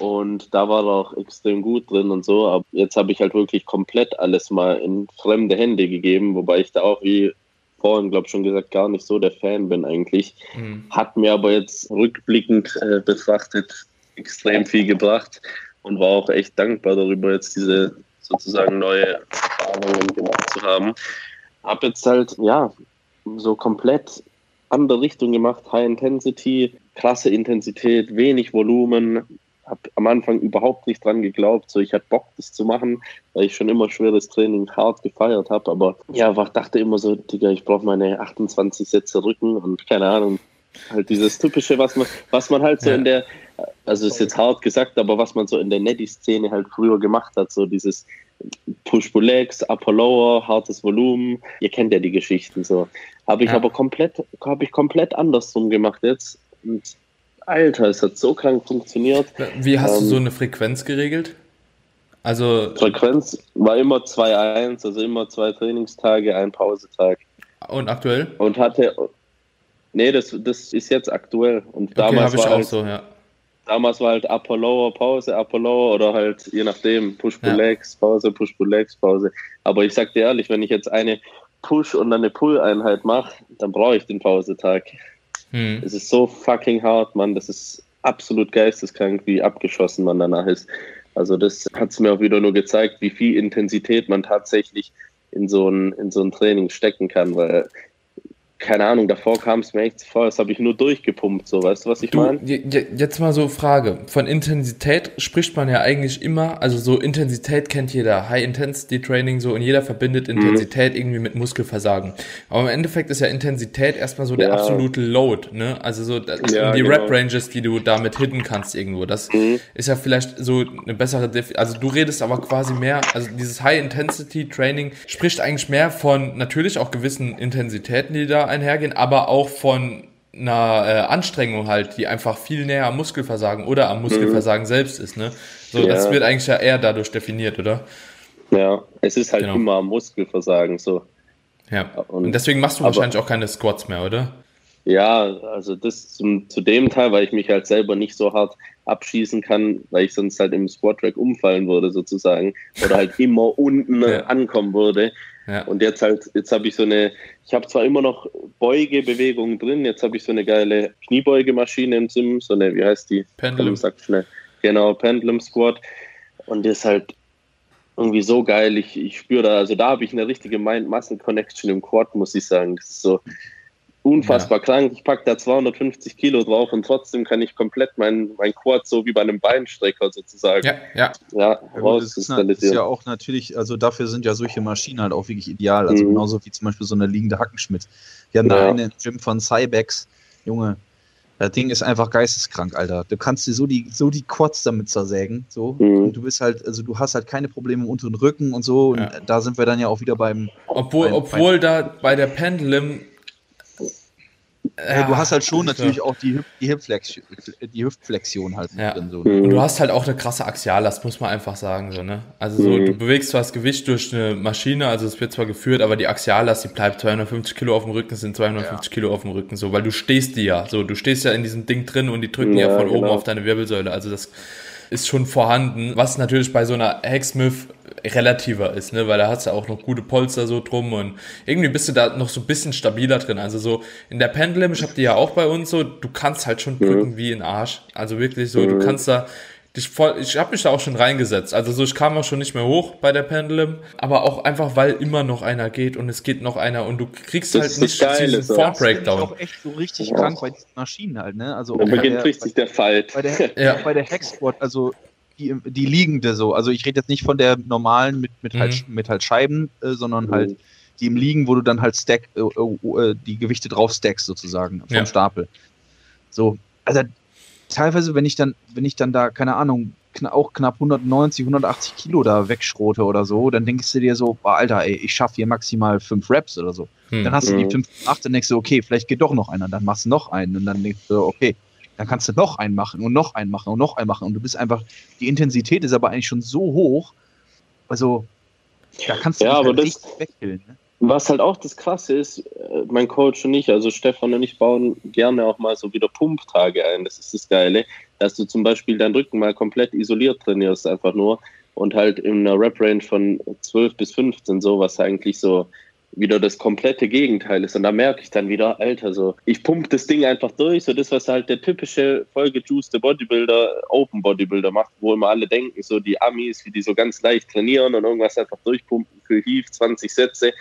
Und da war er auch extrem gut drin und so. Aber jetzt habe ich halt wirklich komplett alles mal in fremde Hände gegeben, wobei ich da auch, wie vorhin, glaube ich, schon gesagt, gar nicht so der Fan bin eigentlich. Mhm. Hat mir aber jetzt rückblickend äh, betrachtet extrem viel gebracht und war auch echt dankbar darüber, jetzt diese sozusagen neue Erfahrungen gemacht zu haben. Hab jetzt halt, ja, so komplett andere Richtung gemacht, High Intensity, krasse Intensität, wenig Volumen. Hab am Anfang überhaupt nicht dran geglaubt, so ich hatte Bock, das zu machen, weil ich schon immer schweres Training hart gefeiert habe, aber ja, einfach dachte immer so, Digga, ich brauche meine 28 Sätze Rücken und keine Ahnung, halt dieses typische, was man, was man halt so Ja. in der, also ist jetzt hart gesagt, aber was man so in der Netty-Szene halt früher gemacht hat, so dieses Push-Pull-Legs, Upper-Lower, hartes Volumen, ihr kennt ja die Geschichten so. Habe ich Ja. aber komplett, habe ich komplett andersrum gemacht jetzt und Alter, es hat so krank funktioniert. Wie hast du Ähm, so eine Frequenz geregelt? Also, Frequenz war immer 2-1, also immer zwei Trainingstage, ein Pausetag. und aktuell? Und hatte, nee, das, das ist jetzt aktuell. Und Okay, damals war auch halt, so, ja. damals war halt Upper Lower Pause, Upper Lower oder halt je nachdem Push Pull Ja. Legs Pause, Push Pull Legs Pause. Aber ich sag dir ehrlich, wenn ich jetzt eine Push und dann eine Pull Einheit mache, dann brauche ich den Pausetag. Hm. Es ist so fucking hart, Mann. Das ist absolut geisteskrank, wie abgeschossen man danach ist. Also das hat es mir auch wieder nur gezeigt, wie viel Intensität man tatsächlich in so ein, in so ein Training stecken kann, weil keine Ahnung, davor kam es mir echt vor, das habe ich nur durchgepumpt, so, weißt du, was ich meine? je- je- jetzt mal so Frage. Von Intensität spricht man ja eigentlich immer, also so Intensität kennt jeder, High Intensity Training so und jeder verbindet Mhm. Intensität irgendwie mit Muskelversagen. Aber im Endeffekt ist ja Intensität erstmal so der Ja. absolute Load, ne? Also so Ja, die genau. Rep Ranges, die du damit hitten kannst irgendwo. Das Mhm. ist ja vielleicht so eine bessere Defi also du redest aber quasi mehr, also dieses High Intensity Training spricht eigentlich mehr von natürlich auch gewissen Intensitäten, die da einhergehen, aber auch von einer äh, Anstrengung halt, die einfach viel näher am Muskelversagen oder am Muskelversagen selbst ist, ne? So, das Ja. wird eigentlich ja eher dadurch definiert, oder? Ja, es ist halt Genau. immer am Muskelversagen so. Ja. Und- Und, deswegen machst du aber- wahrscheinlich auch keine Squats mehr, oder? Ja, also das zum, zu dem Teil, weil ich mich halt selber nicht so hart abschießen kann, weil ich sonst halt im Squat-Track umfallen würde sozusagen oder halt immer unten Ja. ankommen würde. Ja. Und jetzt halt, jetzt habe ich so eine, ich habe zwar immer noch Beugebewegungen drin, jetzt habe ich so eine geile Kniebeugemaschine im Sim, so eine, wie heißt die? Pendulum. Schnell. Genau, Pendulum Squat. Und das ist halt irgendwie so geil. Ich, ich spüre da, also da habe ich eine richtige Mind-Muscle-Connection im Quad, muss ich sagen. Das ist so unfassbar krank. Ich packe da 250 Kilo drauf und trotzdem kann ich komplett mein, mein Quad so wie bei einem Beinstrecker sozusagen Ja, ja. ja, Ja, gut, das ist, na- das ist ja auch natürlich, also dafür sind ja solche Maschinen halt auch wirklich ideal. Also Mhm. genauso wie zum Beispiel so eine liegende Hackenschmidt. Wir haben da Ja. eine im Gym von Cybex. Junge, das Ding ist einfach geisteskrank, Alter. Du kannst dir so die, so die Quads damit zersägen. So. Mhm. Und du bist halt, also du hast halt keine Probleme im unteren Rücken und so. Und Ja. da sind wir dann ja auch wieder beim. Obwohl, Bein- obwohl da bei der Pendulum. Ja, du hast halt schon Ja. natürlich auch die, Hüft, die, Hüftflexion, die Hüftflexion halt Ja. drin. So. Mhm. Und du hast halt auch eine krasse Axiallast, muss man einfach sagen. So, ne? Also so, Mhm. du bewegst zwar das Gewicht durch eine Maschine, also es wird zwar geführt, aber die Axiallast, die bleibt 250 Kilo auf dem Rücken, es sind 250 Kilo auf dem Rücken, so, weil du stehst die ja. So, du stehst ja in diesem Ding drin und die drücken ja, Ja, von oben genau. auf deine Wirbelsäule. Also das ist schon vorhanden, was natürlich bei so einer Hacksmith relativer ist, ne, weil da hast du auch noch gute Polster so drum und irgendwie bist du da noch so ein bisschen stabiler drin. Also so in der Pendulum, ich habe die ja auch bei uns so, du kannst halt schon drücken wie ein Arsch. Also wirklich so, du kannst da dich voll, ich habe mich da auch schon reingesetzt. Also so, ich kam auch schon nicht mehr hoch bei der Pendulum, aber auch einfach, weil immer noch einer geht und es geht noch einer und du kriegst Das halt ist nicht das Geile, diesen so. Das finde ich Form-Breakdown. auch echt so richtig Ja. krank bei diesen Maschinen halt, ne? Also bei beginnt der- richtig der Fight. bei der, (laughs) Ja. bei der Hexquad, also die, die liegende so. Also ich rede jetzt nicht von der normalen mit, mit, halt, mit halt Scheiben, äh, sondern Mhm. halt die im Liegen, wo du dann halt stack, äh, äh, die Gewichte drauf stackst sozusagen vom Ja. Stapel. So, also teilweise, wenn ich dann, wenn ich dann da, keine Ahnung, auch knapp 190, 180 Kilo da wegschrote oder so, dann denkst du dir so, boah, Alter, ey, ich schaffe hier maximal fünf Raps oder so. Hm. Dann hast du die 5, mhm. 8, dann denkst du, okay, vielleicht geht doch noch einer, dann machst du noch einen und dann denkst du, okay, dann kannst du noch einen machen und noch einen machen und noch einen machen und du bist einfach, die Intensität ist aber eigentlich schon so hoch, also da kannst du ja, aber halt das, wegkillen. Ne? Was halt auch das Krasse ist, äh, mein Coach und ich, also Stefan und ich bauen gerne auch mal so wieder Pumptage ein. Das ist das Geile, dass du zum Beispiel deinen Rücken mal komplett isoliert trainierst, einfach nur und halt in einer Rep-Range von 12 bis 15, so was eigentlich so wieder das komplette Gegenteil ist. Und da merke ich dann wieder, Alter, so, ich pumpe das Ding einfach durch, so das, was halt der typische vollgejuicete Bodybuilder, Open Bodybuilder macht, wo immer alle denken, so die Amis, wie die so ganz leicht trainieren und irgendwas einfach durchpumpen für Heave, 20 Sätze.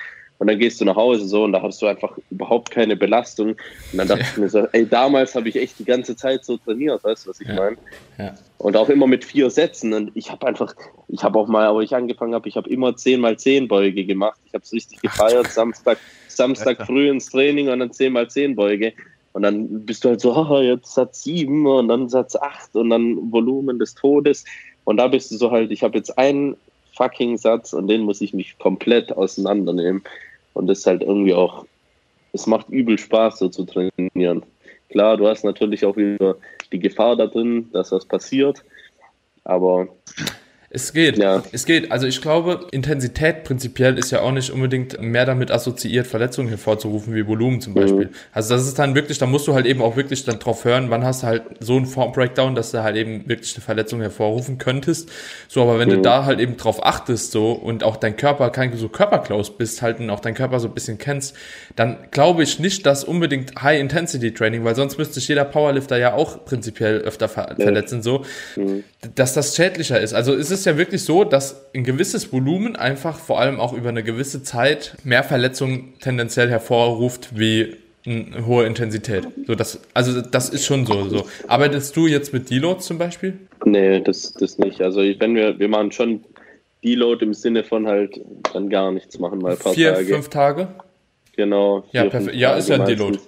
Und dann gehst du nach Hause so und da hast du einfach überhaupt keine Belastung. Und dann dachte ja. ich mir so, ey, damals habe ich echt die ganze Zeit so trainiert, weißt du, was ich ja. meine? Ja. Und auch immer mit vier Sätzen. Und ich habe einfach, ich habe auch mal, wo ich angefangen habe, ich habe immer 10 mal 10 Beuge gemacht. Ich habe es richtig gefeiert, (laughs) Samstag, Samstag früh ins Training und dann 10 mal 10 Beuge. Und dann bist du halt so, haha, jetzt Satz 7 und dann Satz 8 und dann Volumen des Todes. Und da bist du so halt, ich habe jetzt einen fucking Satz und den muss ich mich komplett auseinandernehmen. Und das ist halt irgendwie auch, es macht übel Spaß, so zu trainieren. Klar, du hast natürlich auch wieder die Gefahr da drin, dass was passiert. Aber es geht, ja. es geht. Also ich glaube, Intensität prinzipiell ist ja auch nicht unbedingt mehr damit assoziiert, Verletzungen hervorzurufen, wie Volumen zum Beispiel. Mhm. Also das ist dann wirklich, da musst du halt eben auch wirklich dann drauf hören, wann hast du halt so einen Form-Breakdown, dass du halt eben wirklich eine Verletzung hervorrufen könntest. So, aber wenn mhm. du da halt eben drauf achtest so und auch dein Körper kein so Körperklaus bist halt und auch dein Körper so ein bisschen kennst, dann glaube ich nicht, dass unbedingt High-Intensity-Training, weil sonst müsste sich jeder Powerlifter ja auch prinzipiell öfter ver verletzen, so, mhm. Dass das schädlicher ist. Also es ist ja wirklich so, dass ein gewisses Volumen einfach vor allem auch über eine gewisse Zeit mehr Verletzungen tendenziell hervorruft wie eine hohe Intensität. So, das, also das ist schon so, so. Arbeitest du jetzt mit Deloads zum Beispiel? Nee, das, das nicht. Also wenn wir, wir machen schon Deload im Sinne von halt dann gar nichts machen, mal ein paar Vier, Tage. fünf Tage? Genau. Ja, perfekt. Ja, ist ja ein Deload.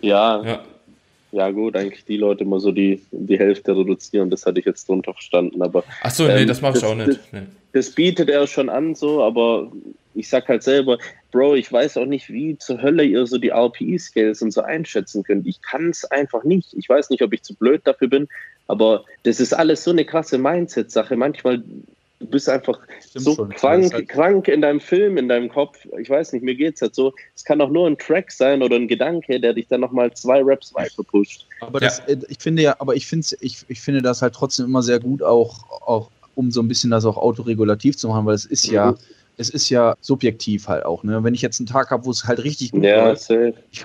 Ja, ja. Ja, gut, eigentlich die Leute immer so die, die Hälfte reduzieren, das hatte ich jetzt drunter verstanden. Aber, Ach so, nee, ähm, das mach ich auch nicht. Das, nee. das, bietet er schon an, so, aber ich sag halt selber, Bro, ich weiß auch nicht, wie zur Hölle ihr so die RPE-Scales und so einschätzen könnt. Ich kann es einfach nicht. Ich weiß nicht, ob ich zu blöd dafür bin, aber das ist alles so eine krasse Mindset-Sache. Manchmal du bist einfach Stimmt so schon. krank, halt krank in deinem Film, in deinem Kopf. Ich weiß nicht, mir geht es halt so. Es kann auch nur ein Track sein oder ein Gedanke, der dich dann nochmal zwei Raps weiter pusht. Aber das, ja. Äh, ich finde ja, aber ich finde, ich, ich finde das halt trotzdem immer sehr gut, auch, auch um so ein bisschen das auch autoregulativ zu machen, weil es ist ja, mhm. es ist ja subjektiv halt auch. Ne? Wenn ich jetzt einen Tag habe, wo es halt richtig gut ja, läuft, ich,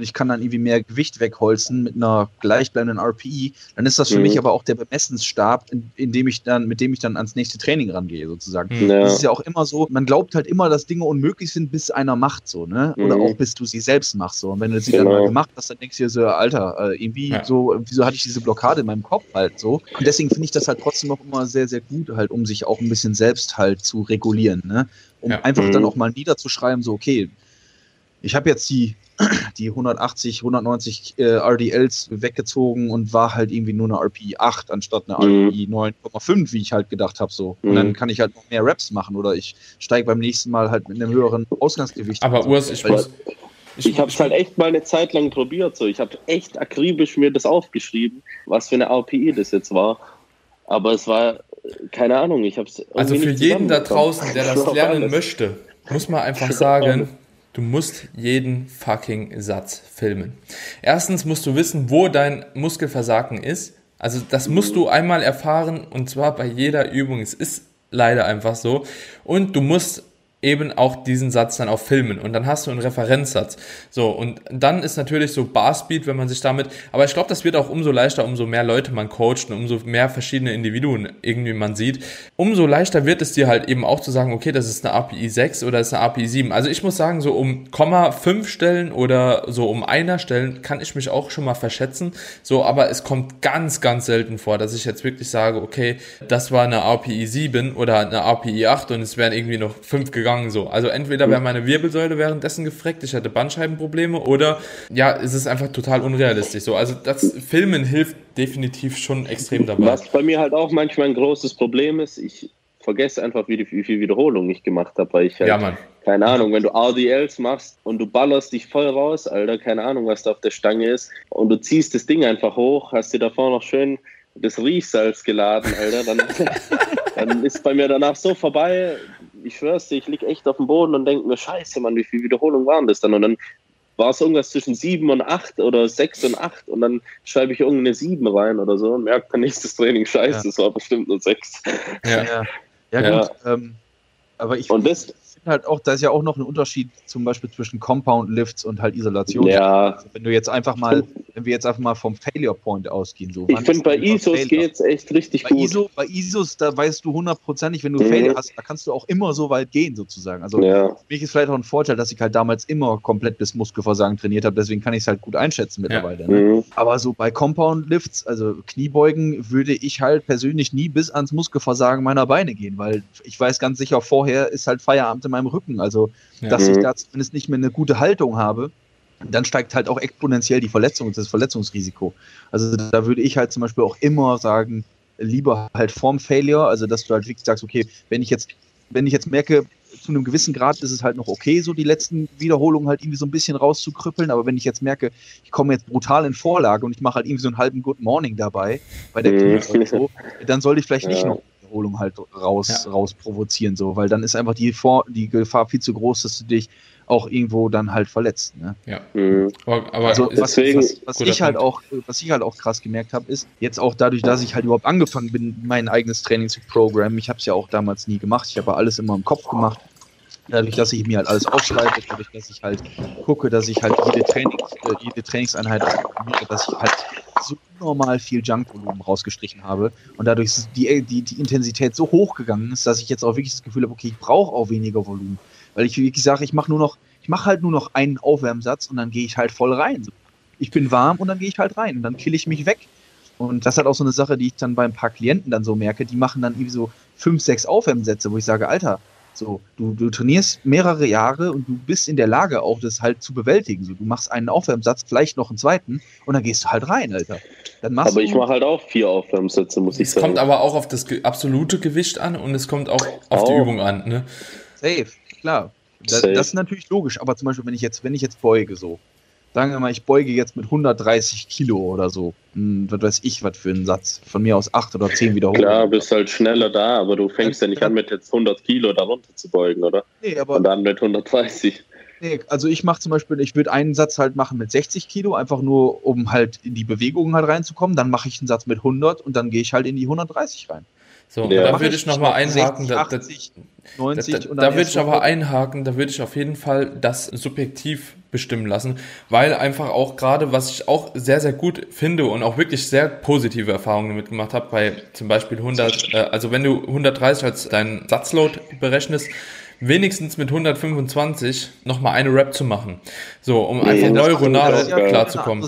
ich kann dann irgendwie mehr Gewicht wegholzen mit einer gleichbleibenden RPI, dann ist das für mhm. mich aber auch der Bemessensstab, in, in, dem ich dann, mit dem ich dann ans nächste Training rangehe, sozusagen. Mhm. Ja. Das ist ja auch immer so, man glaubt halt immer, dass Dinge unmöglich sind, bis einer macht so, ne? Oder mhm. auch bis du sie selbst machst so. Und wenn du sie genau. dann mal gemacht hast, dann denkst du dir so, Alter, äh, irgendwie ja. so, wieso hatte ich diese Blockade in meinem Kopf halt so? Und deswegen finde ich das halt trotzdem auch immer sehr, sehr gut, halt, um sich auch ein bisschen selbst halt zu regulieren, ne? Um ja. einfach dann mhm. auch mal niederzuschreiben, so, okay, ich habe jetzt die (clears throat) die 180, 190 äh, RDLs weggezogen und war halt irgendwie nur eine RPI 8 anstatt eine mhm. RPI 9,5, wie ich halt gedacht habe so. Und dann mhm. kann ich halt noch mehr Raps machen oder ich steige beim nächsten Mal halt mit einem höheren Ausgangsgewicht. Aber Urs, ich muss... Ich, ich habe es halt echt mal eine Zeit lang probiert. So. Ich habe echt akribisch mir das aufgeschrieben, was für eine RPI das jetzt war. Aber es war, keine Ahnung, ich habe es. Also für jeden da draußen, der das (laughs) lernen möchte, muss man einfach sagen, Du musst jeden fucking Satz filmen. Erstens musst du wissen, wo dein Muskelversagen ist. Also das musst du einmal erfahren und zwar bei jeder Übung. Es ist leider einfach so. Und du musst eben auch diesen Satz dann auch filmen und dann hast du einen Referenzsatz. So, und dann ist natürlich so Barspeed, wenn man sich damit, aber ich glaube, das wird auch umso leichter, umso mehr Leute man coacht und umso mehr verschiedene Individuen irgendwie man sieht, umso leichter wird es dir halt eben auch zu sagen, okay, das ist eine API 6 oder ist eine API 7. Also ich muss sagen, so um Komma 5 Stellen oder so um einer Stellen kann ich mich auch schon mal verschätzen. So, aber es kommt ganz, ganz selten vor, dass ich jetzt wirklich sage, okay, das war eine API 7 oder eine API 8 und es wären irgendwie noch 5 gegangen gegangen so. Also entweder wäre meine Wirbelsäule währenddessen gefreckt, ich hätte Bandscheibenprobleme oder ja, es ist einfach total unrealistisch so. Also das Filmen hilft definitiv schon extrem dabei. Was bei mir halt auch manchmal ein großes Problem ist, ich vergesse einfach, wie, wie viel Wiederholungen ich gemacht habe, weil ich halt, Ja, Mann. keine Ahnung, wenn du RDLs machst und du ballerst dich voll raus, Alter, keine Ahnung, was da auf der Stange ist, und du ziehst das Ding einfach hoch, hast dir davor noch schön das Riechsalz geladen, Alter, dann, (laughs) dann ist bei mir danach so vorbei, ich schwör's dir, ich lieg echt auf dem Boden und denke mir, scheiße, Mann, wie viel Wiederholungen waren das dann? Und dann war es irgendwas zwischen sieben und acht oder sechs und acht und dann schreibe ich irgendeine sieben rein oder so und merke dann nächstes Training, scheiße, Ja. das war bestimmt nur sechs. Ja. Ja, ja, Ja. gut. Ähm, aber ich Und das, finde halt auch, da ist ja auch noch ein Unterschied zum Beispiel zwischen Compound Lifts und halt Isolation. ja, Also wenn du jetzt einfach mal, wenn wir jetzt einfach mal vom Failure Point ausgehen, so. ich finde bei ISOs Failure? geht's echt richtig Bei, gut. ISO, bei ISOs, da weißt du hundertprozentig, wenn du Mhm. Failure hast, da kannst du auch immer so weit gehen, sozusagen. Also Ja, für mich ist vielleicht auch ein Vorteil, dass ich halt damals immer komplett bis Muskelversagen trainiert habe, deswegen kann ich es halt gut einschätzen mittlerweile. Ne? mhm. Aber so bei Compound Lifts, also Kniebeugen, würde ich halt persönlich nie bis ans Muskelversagen meiner Beine gehen, weil ich weiß ganz sicher, vorher ist halt Feierabend in meinem Rücken. Also, Ja. dass ich Mhm. da zumindest nicht mehr eine gute Haltung habe, dann steigt halt auch exponentiell die Verletzung, das Verletzungsrisiko. Also da würde ich halt zum Beispiel auch immer sagen, lieber halt vorm Failure, also dass du halt wirklich sagst, okay, wenn ich jetzt, wenn ich jetzt merke, zu einem gewissen Grad ist es halt noch okay, so die letzten Wiederholungen halt irgendwie so ein bisschen rauszukrüppeln, aber wenn ich jetzt merke, ich komme jetzt brutal in Vorlage und ich mache halt irgendwie so einen halben Good Morning dabei, bei der Mhm. Knie oder so, dann sollte ich vielleicht nicht Ja. noch die Wiederholung halt raus, Ja. raus provozieren, so, weil dann ist einfach die, Vor die Gefahr viel zu groß, dass du dich auch irgendwo dann halt verletzt. Ne? Mhm. Aber, Also was, deswegen- was, was ich halt Punkt. auch, was ich halt auch krass gemerkt habe, ist jetzt auch dadurch, dass ich halt überhaupt angefangen bin, mein eigenes Training zu programmen. Ich habe es ja auch damals nie gemacht. Ich habe alles immer im Kopf gemacht. Dadurch, dass ich mir halt alles aufschreibe, dadurch, dass ich halt gucke, dass ich halt jede, Training, äh, jede Trainingseinheit dass ich halt so normal viel Junkvolumen rausgestrichen habe und dadurch die, die, die Intensität so hoch gegangen ist, dass ich jetzt auch wirklich das Gefühl habe, okay, ich brauche auch weniger Volumen. Weil ich wirklich sage, ich mache nur noch, ich mache halt nur noch einen Aufwärmsatz und dann gehe ich halt voll rein. Ich bin warm und dann gehe ich halt rein und dann kill ich mich weg. Und das ist halt auch so eine Sache, die ich dann bei ein paar Klienten dann so merke, die machen dann irgendwie so fünf, sechs Aufwärmsätze, wo ich sage, Alter, so, du, du trainierst mehrere Jahre und du bist in der Lage, auch das halt zu bewältigen. So, du machst einen Aufwärmsatz, vielleicht noch einen zweiten und dann gehst du halt rein, Alter. Dann machst Aber du, ich mache halt auch vier Aufwärmsätze, muss ich es sagen. kommt aber auch auf das absolute Gewicht an und es kommt auch auf die Auch. Übung an. Ne? Safe, klar. Das, Safe. das ist natürlich logisch, aber zum Beispiel, wenn ich jetzt, wenn ich jetzt beuge so, sagen wir mal, ich beuge jetzt mit 130 Kilo oder so, hm, was weiß ich, was für einen Satz, von mir aus acht oder zehn Wiederholungen. Klar, bist halt schneller da, aber du fängst ja nicht an, mit jetzt 100 Kilo darunter zu beugen, oder? Nee, aber Und dann mit 130. nee, also ich mache zum Beispiel, ich würde einen Satz halt machen mit 60 Kilo, einfach nur, um halt in die Bewegungen halt reinzukommen, dann mache ich einen Satz mit 100 und dann gehe ich halt in die 130 rein. So, Ja. da würde ich nochmal einhaken. 60, Da, da, 80, 90 Da, da dann würde ich aber einhaken, da würde ich auf jeden Fall das subjektiv bestimmen lassen, weil einfach auch gerade, was ich auch sehr, sehr gut finde und auch wirklich sehr positive Erfahrungen damit gemacht habe, bei zum Beispiel 100, äh, also wenn du 130 als deinen Satzload berechnest, wenigstens mit 125 nochmal eine Rap zu machen. So, um einfach das neuronal klarzukommen.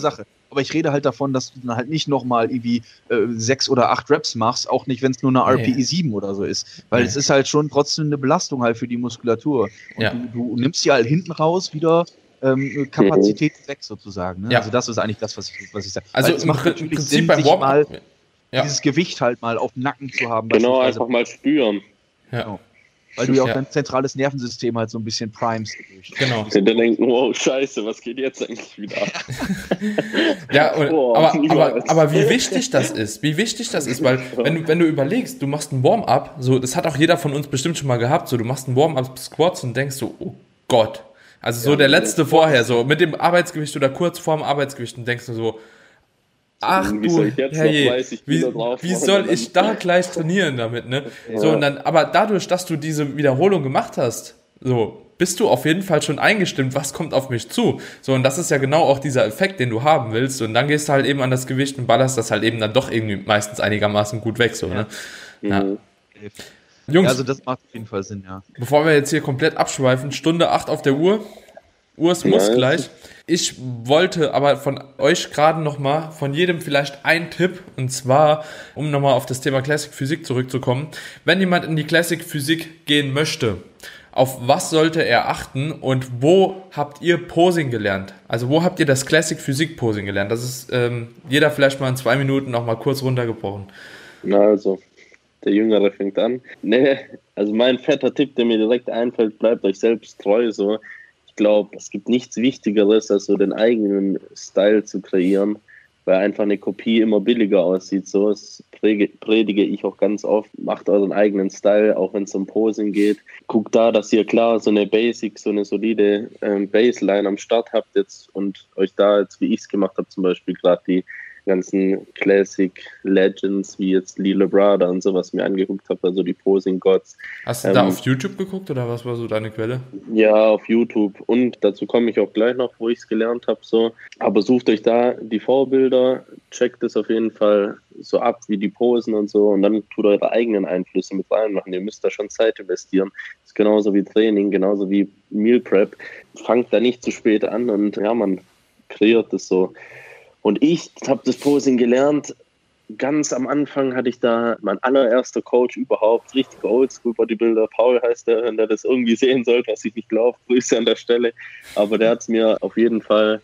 Aber ich rede halt davon, dass du dann halt nicht nochmal irgendwie äh, sechs oder acht Reps machst, auch nicht, wenn es nur eine. RPE 7 oder so ist. Weil Nee. es ist halt schon trotzdem eine Belastung halt für die Muskulatur. Und Ja. du, du nimmst ja halt hinten raus wieder ähm, Kapazität weg sozusagen. Ne? Ja. Also das ist eigentlich das, was ich, was ich sage. Also Weil es im macht natürlich Prinzip Sinn, beim sich Warm-up. mal Ja. dieses Gewicht halt mal auf dem Nacken zu haben. Genau, einfach mal spüren. Ja, Weil du ja auch Ja. dein zentrales Nervensystem halt so ein bisschen primest. genau. Und dann denken, wow, scheiße, was geht jetzt eigentlich wieder ab? Ja, und, (laughs) Boah, aber, aber, aber wie wichtig das ist, wie wichtig das ist, weil wenn du, wenn du überlegst, du machst ein Warm-up, so, das hat auch jeder von uns bestimmt schon mal gehabt, so, du machst ein Warm-up Squats und denkst so, oh Gott. Also so Ja, der der letzte vorher, so mit dem Arbeitsgewicht oder kurz vorm Arbeitsgewicht und denkst du so, ach Wie du soll ich jetzt noch herrje, 30 wie, Kilo drauf wie soll ich da gleich trainieren damit, ne? So, und dann, aber dadurch, dass du diese Wiederholung gemacht hast, so, bist du auf jeden Fall schon eingestimmt, was kommt auf mich zu. So, und das ist ja genau auch dieser Effekt, den du haben willst. Und dann gehst du halt eben an das Gewicht und ballerst das halt eben dann doch irgendwie meistens einigermaßen gut weg, so, ne? Ja. Mhm. Jungs, Ja, also das macht auf jeden Fall Sinn, ja. bevor wir jetzt hier komplett abschweifen, Stunde 8 auf der Uhr. Uhr ist muss gleich. Ich wollte aber von euch gerade nochmal, von jedem vielleicht ein Tipp, und zwar, um nochmal auf das Thema Classic Physik zurückzukommen. Wenn jemand in die Classic Physik gehen möchte, auf was sollte er achten und wo habt ihr Posing gelernt? Also wo habt ihr das Classic Physik Posing gelernt? Das ist ähm, jeder vielleicht mal in zwei Minuten noch mal kurz runtergebrochen. Na also, der Jüngere fängt an. Nee, also mein fetter Tipp, der mir direkt einfällt, bleibt euch selbst treu. So, glaube, es gibt nichts Wichtigeres, als so den eigenen Style zu kreieren weil einfach eine Kopie immer billiger aussieht. So das predige ich auch ganz oft. Macht euren eigenen Style, auch wenn es um Posing geht. Guckt da, dass ihr klar so eine Basic, so eine solide ähm, Baseline am Start habt jetzt und euch da jetzt, wie ich es gemacht habe, zum Beispiel gerade die ganzen Classic Legends wie jetzt Lila Brada und sowas mir angeguckt habe, also die Posing Gods. Hast du ähm, da auf YouTube geguckt oder was war so deine Quelle? Ja, auf YouTube und dazu komme ich auch gleich noch, wo ich es gelernt habe. So. Aber sucht euch da die Vorbilder, checkt es auf jeden Fall so ab wie die Posen und so und dann tut eure eigenen Einflüsse mit reinmachen. Ihr müsst da schon Zeit investieren. Das ist genauso wie Training, genauso wie Meal Prep. Fangt da nicht zu spät an und ja, man kreiert es so. Und ich habe das Posing gelernt. Ganz am Anfang hatte ich da mein allererster Coach überhaupt, richtig oldschool Bodybuilder. Paul heißt der, wenn der das irgendwie sehen sollte, was ich nicht glaube. Grüße an der Stelle. Aber der hat es mir auf jeden Fall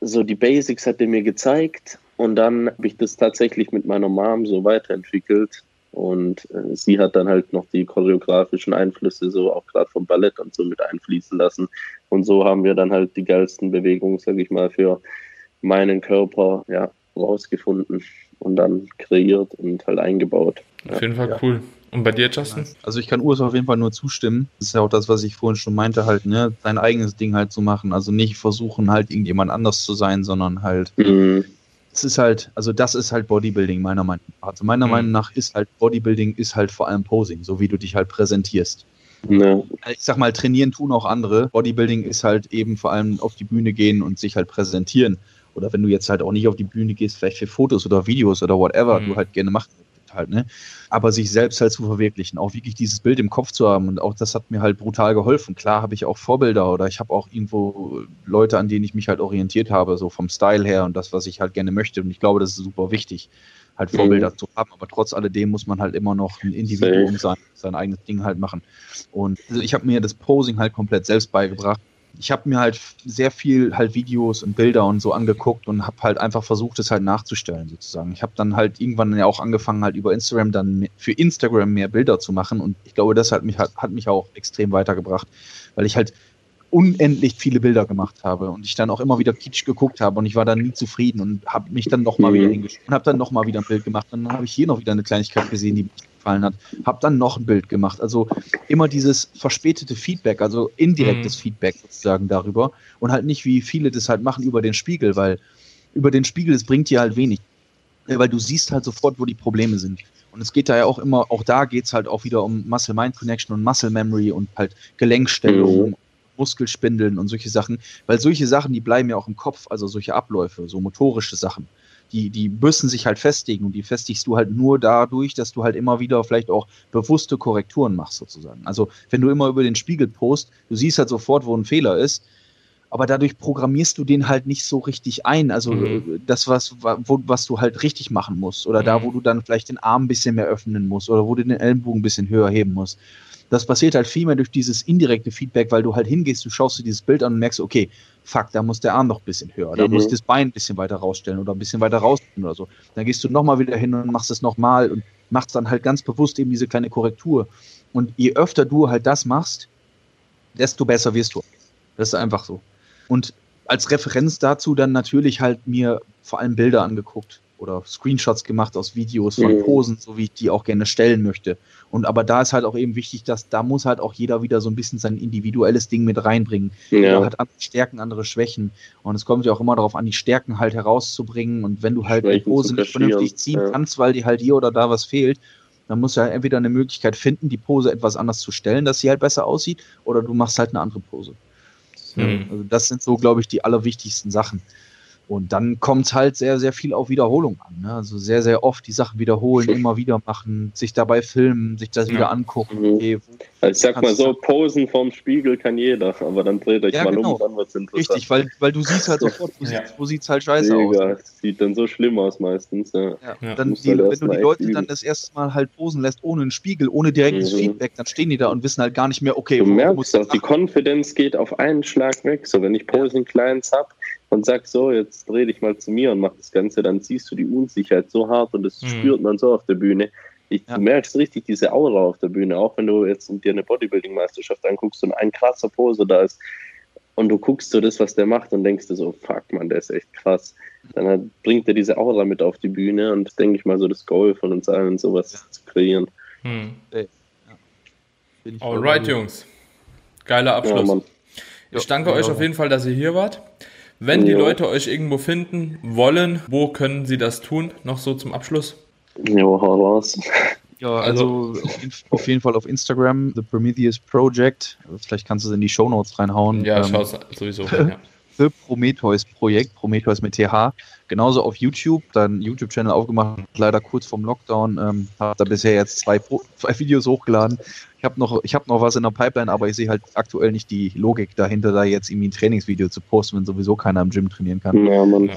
so die Basics hat er mir gezeigt. Und dann habe ich das tatsächlich mit meiner Mom so weiterentwickelt. Und äh, sie hat dann halt noch die choreografischen Einflüsse, so auch gerade vom Ballett und so mit einfließen lassen. Und so haben wir dann halt die geilsten Bewegungen, sage ich mal, für meinen Körper ja, rausgefunden und dann kreiert und halt eingebaut. Auf jeden Fall ja. cool. Und bei dir, Justin? Also ich kann Urs auf jeden Fall nur zustimmen. Das ist ja auch das, was ich vorhin schon meinte, halt, ne, sein eigenes Ding halt zu machen. Also nicht versuchen, halt irgendjemand anders zu sein, sondern halt. Mhm. Es ist halt, also das ist halt Bodybuilding, meiner Meinung nach. Also meiner mhm. Meinung nach ist halt Bodybuilding ist halt vor allem Posing, so wie du dich halt präsentierst. Ja. Ich sag mal, trainieren tun auch andere. Bodybuilding ist halt eben vor allem auf die Bühne gehen und sich halt präsentieren. Oder wenn du jetzt halt auch nicht auf die Bühne gehst, vielleicht für Fotos oder Videos oder whatever, mhm. du halt gerne machst halt, ne? Aber sich selbst halt zu verwirklichen, auch wirklich dieses Bild im Kopf zu haben und auch das hat mir halt brutal geholfen. Klar habe ich auch Vorbilder oder ich habe auch irgendwo Leute, an denen ich mich halt orientiert habe, so vom Style her und das, was ich halt gerne möchte. Und ich glaube, das ist super wichtig, halt Vorbilder mhm. zu haben. Aber trotz alledem muss man halt immer noch ein Individuum sein, sein eigenes Ding halt machen. Und also ich habe mir das Posing halt komplett selbst beigebracht ich habe mir halt sehr viel halt Videos und Bilder und so angeguckt und habe halt einfach versucht, es halt nachzustellen sozusagen. Ich habe dann halt irgendwann ja auch angefangen, halt über Instagram dann für Instagram mehr Bilder zu machen und ich glaube, das hat mich, hat, hat mich auch extrem weitergebracht, weil ich halt unendlich viele Bilder gemacht habe und ich dann auch immer wieder Kitsch geguckt habe und ich war dann nie zufrieden und habe mich dann nochmal mhm. wieder hingestellt und habe dann nochmal wieder ein Bild gemacht und dann habe ich hier noch wieder eine Kleinigkeit gesehen, die mich gefallen hat, habe dann noch ein Bild gemacht. Also immer dieses verspätete Feedback, also indirektes mhm. Feedback sozusagen darüber und halt nicht wie viele das halt machen über den Spiegel, weil über den Spiegel, es bringt dir halt wenig, weil du siehst halt sofort, wo die Probleme sind. Und es geht da ja auch immer, auch da geht es halt auch wieder um Muscle-Mind-Connection und Muscle Memory und halt Gelenkstellung, mhm. Muskelspindeln und solche Sachen, weil solche Sachen, die bleiben ja auch im Kopf, also solche Abläufe, so motorische Sachen. Die, die müssen sich halt festigen und die festigst du halt nur dadurch, dass du halt immer wieder vielleicht auch bewusste Korrekturen machst, sozusagen. Also, wenn du immer über den Spiegel post, du siehst halt sofort, wo ein Fehler ist, aber dadurch programmierst du den halt nicht so richtig ein. Also mhm. das, was, wo, was du halt richtig machen musst. Oder mhm. da, wo du dann vielleicht den Arm ein bisschen mehr öffnen musst oder wo du den Ellenbogen ein bisschen höher heben musst. Das passiert halt viel mehr durch dieses indirekte Feedback, weil du halt hingehst, du schaust dir dieses Bild an und merkst, okay, fuck, da muss der Arm noch ein bisschen höher, da mhm. muss das Bein ein bisschen weiter rausstellen oder ein bisschen weiter rausstellen oder so. Dann gehst du nochmal wieder hin und machst es nochmal und machst dann halt ganz bewusst eben diese kleine Korrektur. Und je öfter du halt das machst, desto besser wirst du. Das ist einfach so. Und als Referenz dazu dann natürlich halt mir vor allem Bilder angeguckt oder Screenshots gemacht aus Videos von mhm. Posen, so wie ich die auch gerne stellen möchte. Und aber da ist halt auch eben wichtig, dass da muss halt auch jeder wieder so ein bisschen sein individuelles Ding mit reinbringen. Ja. Jeder hat andere Stärken, andere Schwächen. Und es kommt ja auch immer darauf an, die Stärken halt herauszubringen. Und wenn du halt Schwächen die Pose nicht vernünftig ziehen ja. kannst, weil dir halt hier oder da was fehlt, dann musst du halt entweder eine Möglichkeit finden, die Pose etwas anders zu stellen, dass sie halt besser aussieht, oder du machst halt eine andere Pose. Mhm. Also das sind so, glaube ich, die allerwichtigsten Sachen. Und dann kommt es halt sehr, sehr viel auf Wiederholung an. Ne? Also sehr, sehr oft die Sachen wiederholen, immer wieder machen, sich dabei filmen, sich das ja. wieder angucken. Mhm. Okay, also ich sag mal so, posen vorm Spiegel kann jeder, aber dann dreht euch ja, mal genau. um, dann wird's interessant. Richtig, weil, weil du siehst halt sofort, wo, ja. sieht's, wo sieht's halt scheiße Mega. aus. Sieht dann so schlimm aus meistens. Ja. ja. Dann die, halt wenn du die Leute dann das erste Mal halt posen lässt, ohne einen Spiegel, ohne direktes mhm. Feedback, dann stehen die da und wissen halt gar nicht mehr, okay, du merkst das, die Konfidenz geht auf einen Schlag weg. So, wenn ich Posen Clients habe, und sag so, jetzt dreh dich mal zu mir und mach das Ganze, dann siehst du die Unsicherheit so hart und das mhm. spürt man so auf der Bühne. Ich, ja. Du merkst richtig diese Aura auf der Bühne, auch wenn du jetzt dir eine Bodybuilding-Meisterschaft anguckst und ein krasser Pose da ist und du guckst so das, was der macht und denkst dir so, fuck man, der ist echt krass. Dann hat, bringt er diese Aura mit auf die Bühne und denke ich mal so das Goal von uns allen, sowas ja. zu kreieren. Hm. Ja. Alright, Jungs. Geiler Abschluss. ich danke euch auf jeden Fall, dass ihr hier wart. Wenn die Leute euch irgendwo finden wollen, wo können sie das tun? Noch so zum Abschluss? Jo, hau raus. Ja, also, also auf jeden Fall auf Instagram, The Prometheus Project. Vielleicht kannst du es in die Show Notes reinhauen. Ja, ähm, schau sowieso. ja. (laughs) The Prometheus Projekt, Prometheus mit TH. Genauso auf YouTube, dann YouTube-Channel aufgemacht, leider kurz vorm Lockdown. Ähm, habe da bisher jetzt zwei, zwei Videos hochgeladen. Ich habe noch, ich hab noch was in der Pipeline, aber ich sehe halt aktuell nicht die Logik dahinter, da jetzt irgendwie ein Trainingsvideo zu posten, wenn sowieso keiner im Gym trainieren kann. Ja, Mann.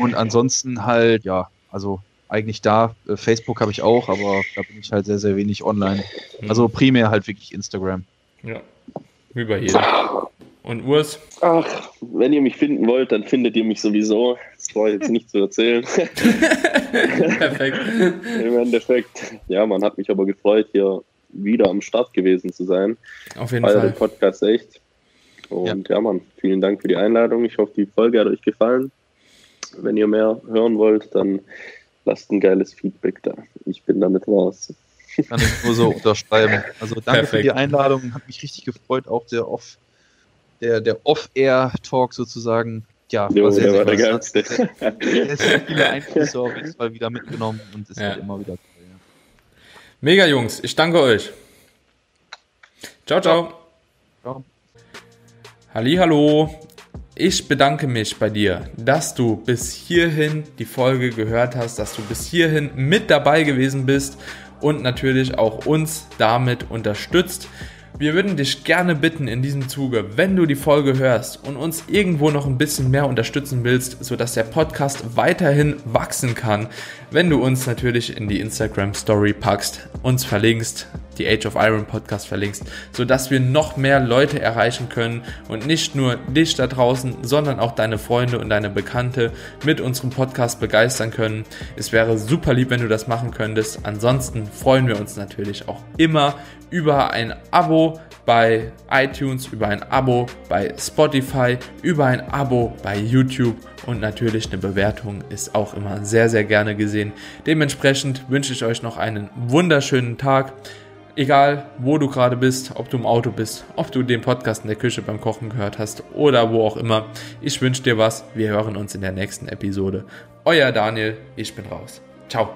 Und ansonsten halt, ja, also eigentlich da. Äh, Facebook habe ich auch, aber da bin ich halt sehr, sehr wenig online. Also primär halt wirklich Instagram. Ja, wie bei jedem. Und Urs? Ach, wenn ihr mich finden wollt, dann findet ihr mich sowieso. Das war jetzt nicht zu erzählen. (laughs) Perfekt. Im Endeffekt. Ja, man hat mich aber gefreut, hier wieder am Start gewesen zu sein. Auf jeden Fall. Der Podcast echt. Und ja. ja, Mann, vielen Dank für die Einladung. Ich hoffe, die Folge hat euch gefallen. Wenn ihr mehr hören wollt, dann lasst ein geiles Feedback da. Ich bin damit raus. Kann ich nur so unterschreiben. Also danke Perfekt. für die Einladung. Hat mich richtig gefreut, auch der Off- der, der Off-Air-Talk sozusagen. Ja, jo, war sehr, der sehr war der geilste. Sehr, sehr viele Einflüsse auf jeden Fall wieder mitgenommen und es ja. wird immer wieder toll. Ja. Mega Jungs, ich danke euch. Ciao, ciao. ciao. Hallo. Ich bedanke mich bei dir, dass du bis hierhin die Folge gehört hast, dass du bis hierhin mit dabei gewesen bist und natürlich auch uns damit unterstützt. Wir würden dich gerne bitten in diesem Zuge, wenn du die Folge hörst und uns irgendwo noch ein bisschen mehr unterstützen willst, sodass der Podcast weiterhin wachsen kann, wenn du uns natürlich in die Instagram Story packst, uns verlinkst, die Age of Iron Podcast verlinkst, sodass wir noch mehr Leute erreichen können und nicht nur dich da draußen, sondern auch deine Freunde und deine Bekannte mit unserem Podcast begeistern können. Es wäre super lieb, wenn du das machen könntest. Ansonsten freuen wir uns natürlich auch immer über ein Abo bei iTunes, über ein Abo bei Spotify, über ein Abo bei YouTube und natürlich eine Bewertung ist auch immer sehr, sehr gerne gesehen. Dementsprechend wünsche ich euch noch einen wunderschönen Tag. Egal, wo du gerade bist, ob du im Auto bist, ob du den Podcast in der Küche beim Kochen gehört hast oder wo auch immer. Ich wünsche dir was. Wir hören uns in der nächsten Episode. Euer Daniel, ich bin raus. Ciao.